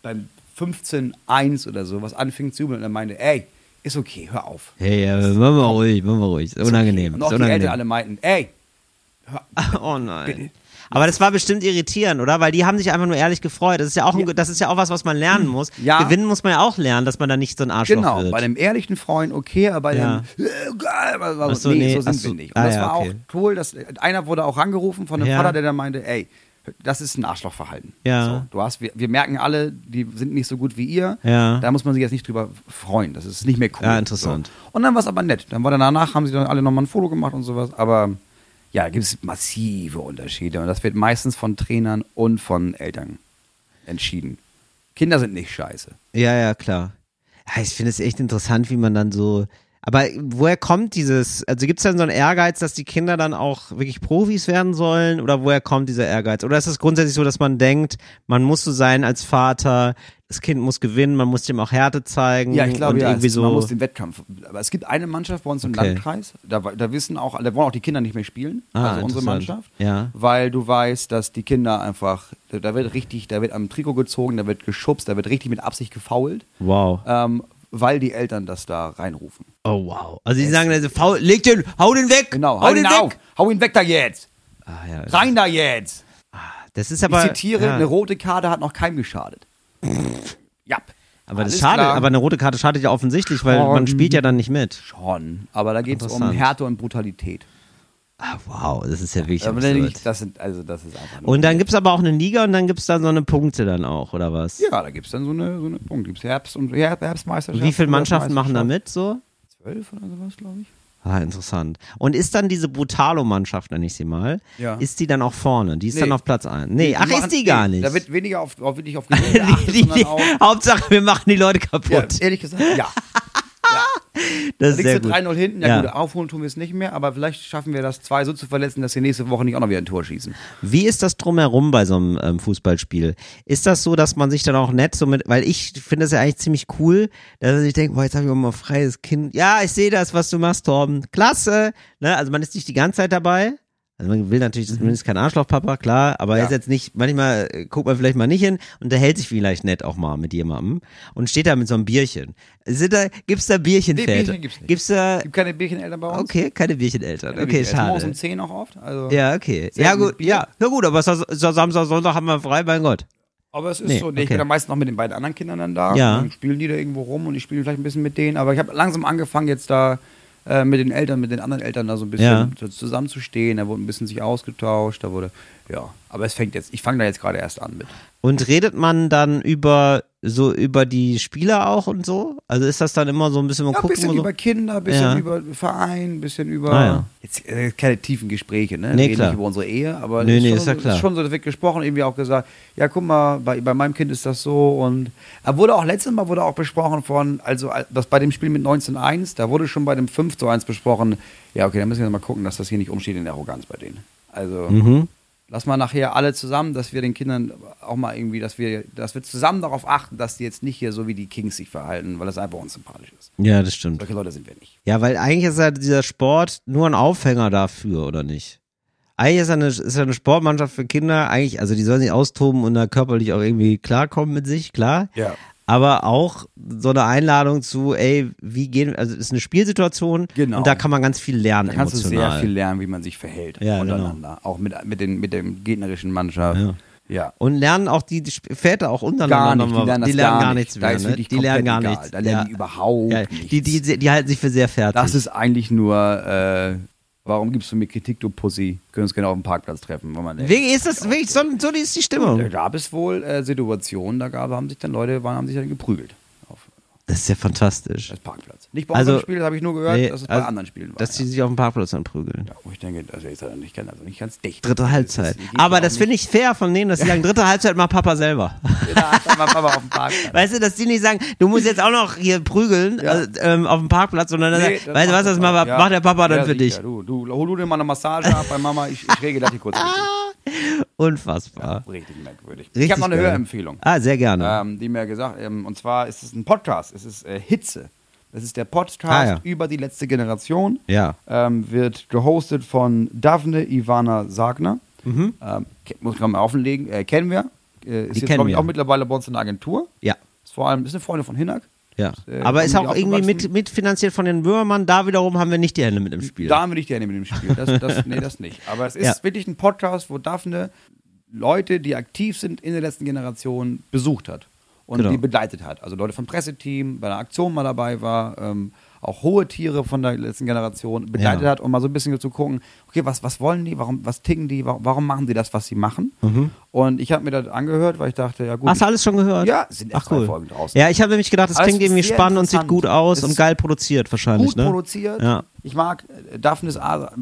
beim 15-1 oder so was anfing zu jubeln und er meinte, ey, ist okay, hör auf. Hey, ja, machen wir ruhig, machen wir ruhig. Ist unangenehm. Und auch ist die unangenehm. Eltern alle meinten, ey, [laughs] Oh nein. Aber das war bestimmt irritierend, oder? Weil die haben sich einfach nur ehrlich gefreut. Das ist ja auch, ein, das ist ja auch was, was man lernen muss. Ja. Gewinnen muss man ja auch lernen, dass man da nicht so ein Arschloch Genau, wird. bei einem ehrlichen Freund okay, aber bei Ja. dem, äh, so, nee, nee, so sind so. wir nicht. Und Ah, das war okay. auch cool, dass einer wurde auch angerufen von einem Ja. Vater, der dann meinte, ey, das ist ein Arschlochverhalten. Ja. So, du hast, wir, wir merken alle, die sind nicht so gut wie ihr. Ja. Da muss man sich jetzt nicht drüber freuen. Das ist nicht mehr cool. Ja, interessant. So. Und dann war es aber nett. Dann war dann danach, haben sie dann alle nochmal ein Foto gemacht und sowas. Aber ja, da gibt es massive Unterschiede. Und das wird meistens von Trainern und von Eltern entschieden. Kinder sind nicht scheiße. Ja, ja, klar. Ich finde es echt interessant, wie man dann so. Aber woher kommt dieses, also gibt es dann so einen Ehrgeiz, dass die Kinder dann auch wirklich Profis werden sollen? Oder woher kommt dieser Ehrgeiz? Oder ist es grundsätzlich so, dass man denkt, man muss so sein als Vater, das Kind muss gewinnen, man muss dem auch Härte zeigen? Ja, ich glaube, ja, irgendwie es, so. man muss den Wettkampf. Aber es gibt eine Mannschaft bei uns im Okay. Landkreis, da, da wissen auch, da wollen auch die Kinder nicht mehr spielen, Ah, also unsere. Mannschaft, Ja. weil du weißt, dass die Kinder einfach, da wird richtig, da wird am Trikot gezogen, da wird geschubst, da wird richtig mit Absicht gefault, wow. ähm, weil die Eltern das da reinrufen. Oh, wow. Also die sagen, also, faul, leg den, hau den weg! Genau, hau den weg! auf, hau ihn weg da jetzt, Ah, ja. rein da jetzt. Das ist aber. ich zitiere, ja. eine rote Karte hat noch keinem geschadet. Ja. Aber das Alles klar. aber eine rote Karte schadet ja offensichtlich, weil Oh, man spielt ja dann nicht mit. Schon, aber da geht es um. Härte und Brutalität. Ah, wow, das ist ja wirklich Aber absurd. das sind, also das ist einfach Und dann gibt's aber auch eine Liga und dann gibt's dann so eine Punkte dann auch, oder was? Ja, da gibt es dann so eine, so eine Punkt. Gibt es Herbst- und Her- Herbstmeisterschaft. Wie viele Mannschaften machen da mit so? Zwölf oder sowas, glaube ich. Ah, interessant. Und ist dann diese Brutalo-Mannschaft, nenne ich sie mal, Ja. ist die dann auch vorne? Die ist Nee. dann auf Platz 1? Nee, ach, machen- ist die gar nee, nicht. Da wird weniger auf, auf wirklich auf Gewinn [laughs] geachtet, die, die. Hauptsache, wir machen die Leute Ja, kaputt. ehrlich gesagt, ja. [laughs] das Da ist sehr gut. 3-0 hinten. Ja, Ja. gut, aufholen tun wir es nicht mehr, aber vielleicht schaffen wir das zwei so zu verletzen, dass wir nächste Woche nicht auch noch wieder ein Tor schießen. Wie ist das drumherum bei so einem ähm, Fußballspiel? Ist das so, dass man sich dann auch nett so mit, weil ich finde das ja eigentlich ziemlich cool, dass ich denke, boah, jetzt habe ich auch mal ein freies Kind. Ja, ich sehe das, was du machst, Torben. Klasse. Ne? Also man ist nicht die ganze Zeit dabei. Also man will natürlich zumindest kein Arschlochpapa, klar, aber Mhm. Ja. ist jetzt nicht, manchmal äh, guckt man vielleicht mal nicht hin und unterhält sich vielleicht nett auch mal mit jemandem und steht da mit so einem Bierchen. Sind da, gibt's da Bierchenväter? Nee, Bierchen gibt's nicht. Gibt's da, Gibt keine Biercheneltern bei uns. okay, keine Biercheneltern. Ja, Okay, wir essen Morgens um schade. 10 auch oft. Also. Ja, okay. Ja, gut, ja. Na gut, aber Samstag, Sonntag haben wir frei, mein Gott. Aber es ist Nee, so, nee, ich okay. bin dann meistens noch mit den beiden anderen Kindern dann da. Ja. Und dann spielen die da irgendwo rum und ich spiele vielleicht ein bisschen mit denen. Aber ich habe langsam angefangen, jetzt da äh, mit den Eltern, mit den anderen Eltern da so ein bisschen Ja. so zusammenzustehen. Da wurde ein bisschen sich ausgetauscht. Da wurde, ja. Aber es fängt jetzt, ich fange da jetzt gerade erst an mit. Und redet man dann über so über die Spieler auch und so? Also ist das dann immer so ein bisschen mal Ja, ein gucken bisschen so? über Kinder, ein bisschen Ja. über Verein, ein bisschen über. Ah, ja. Jetzt äh, keine tiefen Gespräche, ne? Nee, Reden klar. nicht über unsere Ehe, aber Nee, es nee, schon ist ja so, klar. ist schon so, da wird gesprochen, irgendwie auch gesagt, ja, guck mal, bei, bei meinem Kind ist das so und er wurde auch letztes Mal wurde auch besprochen von, also das bei dem Spiel mit 19-1, da wurde schon bei dem 5 zu 1 besprochen, ja, okay, da müssen wir mal gucken, dass das hier nicht umsteht in der Arroganz bei denen. Also Mhm. Lass mal nachher alle zusammen, dass wir den Kindern auch mal irgendwie, dass wir, dass wir zusammen darauf achten, dass die jetzt nicht hier so wie die Kings sich verhalten, weil das einfach unsympathisch ist. Ja, das stimmt. Solche Leute sind wir nicht. Ja, weil eigentlich ist ja dieser Sport nur ein Aufhänger dafür, oder nicht? Eigentlich ist ja eine, ist ja eine Sportmannschaft für Kinder, eigentlich, also die sollen sich austoben und da körperlich auch irgendwie klarkommen mit sich, klar. Ja. Aber auch so eine Einladung zu, ey, wie gehen, also es ist eine Spielsituation Genau. und da kann man ganz viel lernen Da kannst du emotional. sehr viel lernen, wie man sich verhält Ja, untereinander. Auch mit, mit, den, mit dem gegnerischen Mannschaft. Ja. Ja. Und lernen auch die, die Väter auch untereinander Gar nicht, die lernen die lernen gar gar nicht. nichts mehr, ne? Die lernen gar nichts. Da lernen die überhaupt ja. nichts. Die, die, die halten sich für sehr fertig. Das ist eigentlich nur, äh, warum gibst du mir Kritik, du Pussy? Können uns gerne auf dem Parkplatz treffen. Wenn man. Wie ist das, wirklich, so, so ist die Stimmung. Da gab es wohl äh, Situationen, da gab, haben sich dann Leute waren, haben sich dann geprügelt. Das ist ja fantastisch. Das Parkplatz. Nicht bei Also- unserem Spiel, das habe ich nur gehört, Nee, dass es bei also, anderen Spielen war. Dass ja. die sich auf dem Parkplatz anprügeln. Ja, wo ich denke, also ist ja nicht, ganz- also nicht ganz dicht. Dritte Halbzeit. Das Aber ja das finde ich fair von denen, dass sie sagen, dritte Halbzeit macht Papa selber. hat man Papa auf dem Parkplatz. [laughs] Weißt du, dass die nicht sagen, du musst jetzt auch noch hier prügeln Ja. also, ähm, auf dem Parkplatz, sondern dann Nee, sagen, weißt du was, das macht macht, ja. der Papa dann Ja, für dich. Du, du, hol du dir mal eine Massage ab bei Mama, ich, ich regel das hier kurz. [laughs] Unfassbar. Richtig merkwürdig. Richtig ich habe noch eine. Hörempfehlung, Ah, sehr gerne. ähm, die mir gesagt, ähm, und zwar ist es ein Podcast, es ist äh, Hitze. Das ist der Podcast Ah, ja. über die letzte Generation. Ja. Ähm, wird gehostet von Daphne Ivana Sagner. Mhm. Ähm, muss ich mal auflegen, äh, kennen wir. Äh, ist Die jetzt, glaube ich, wir. auch mittlerweile bei uns in der Agentur. Ja. Ist vor allem ist eine Freundin von Hinak. Ja. Äh, Aber ist auch irgendwie mit, mitfinanziert von den Würmern. Da wiederum haben wir nicht die Hände mit im Spiel. Da haben wir nicht die Hände mit dem Spiel. Das, das, [laughs] nee, das nicht. Aber es ist Ja. wirklich ein Podcast, wo Daphne Leute, die aktiv sind in der letzten Generation, besucht hat und Genau. die begleitet hat. Also Leute vom Presseteam, bei der Aktion mal dabei war, ähm, auch hohe Tiere von der letzten Generation begleitet Ja. hat, um mal so ein bisschen zu gucken, okay, was, was wollen die, warum, was ticken die, warum, warum machen die das, was sie machen? Und ich habe mir das angehört, weil ich dachte, ja gut. Mhm. Hast du alles schon gehört? Ja, sind erst Ach cool. Folgen draußen. Ja, ich habe nämlich gedacht, das Aber es klingt ist irgendwie spannend und sieht gut aus Es und ist geil produziert wahrscheinlich, gut ne? produziert. Ja. Ich mag äh, Daphnes Art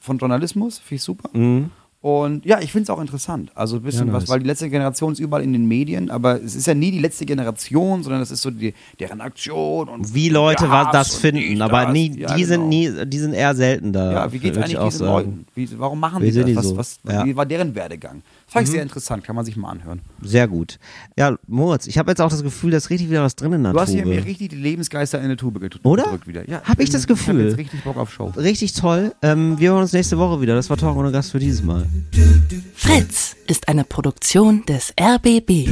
von Journalismus, finde ich super. Mhm. Und ja, ich finde es auch interessant. Also ein bisschen Ja, was, nice. weil die letzte Generation ist überall in den Medien, aber es ist ja nie die letzte Generation, sondern es ist so die, deren Aktion und Wie Leute was das und finden, aber das. nie, Ja, die sind genau. nie, die sind eher selten da. Ja, wie geht's würd eigentlich diesen sagen. Leuten? Wie, warum machen Wie die sind das? die Was, so? was, Ja. Mhm. Wie war deren Werdegang? Das fand ich sehr interessant, kann man sich mal anhören. Sehr gut. Ja, Moritz, ich habe jetzt auch das Gefühl, da ist richtig wieder was drin in der Du hast hier Tube. mir richtig die Lebensgeister in eine Tube gedrückt. Oder? wieder. Ja, Hab ich das bin- Gefühl? Ich jetzt richtig Bock auf Show. Richtig toll. Ähm, wir hören uns nächste Woche wieder. Das war Talk ohne Gast für dieses Mal. Fritz ist eine Produktion des RBB.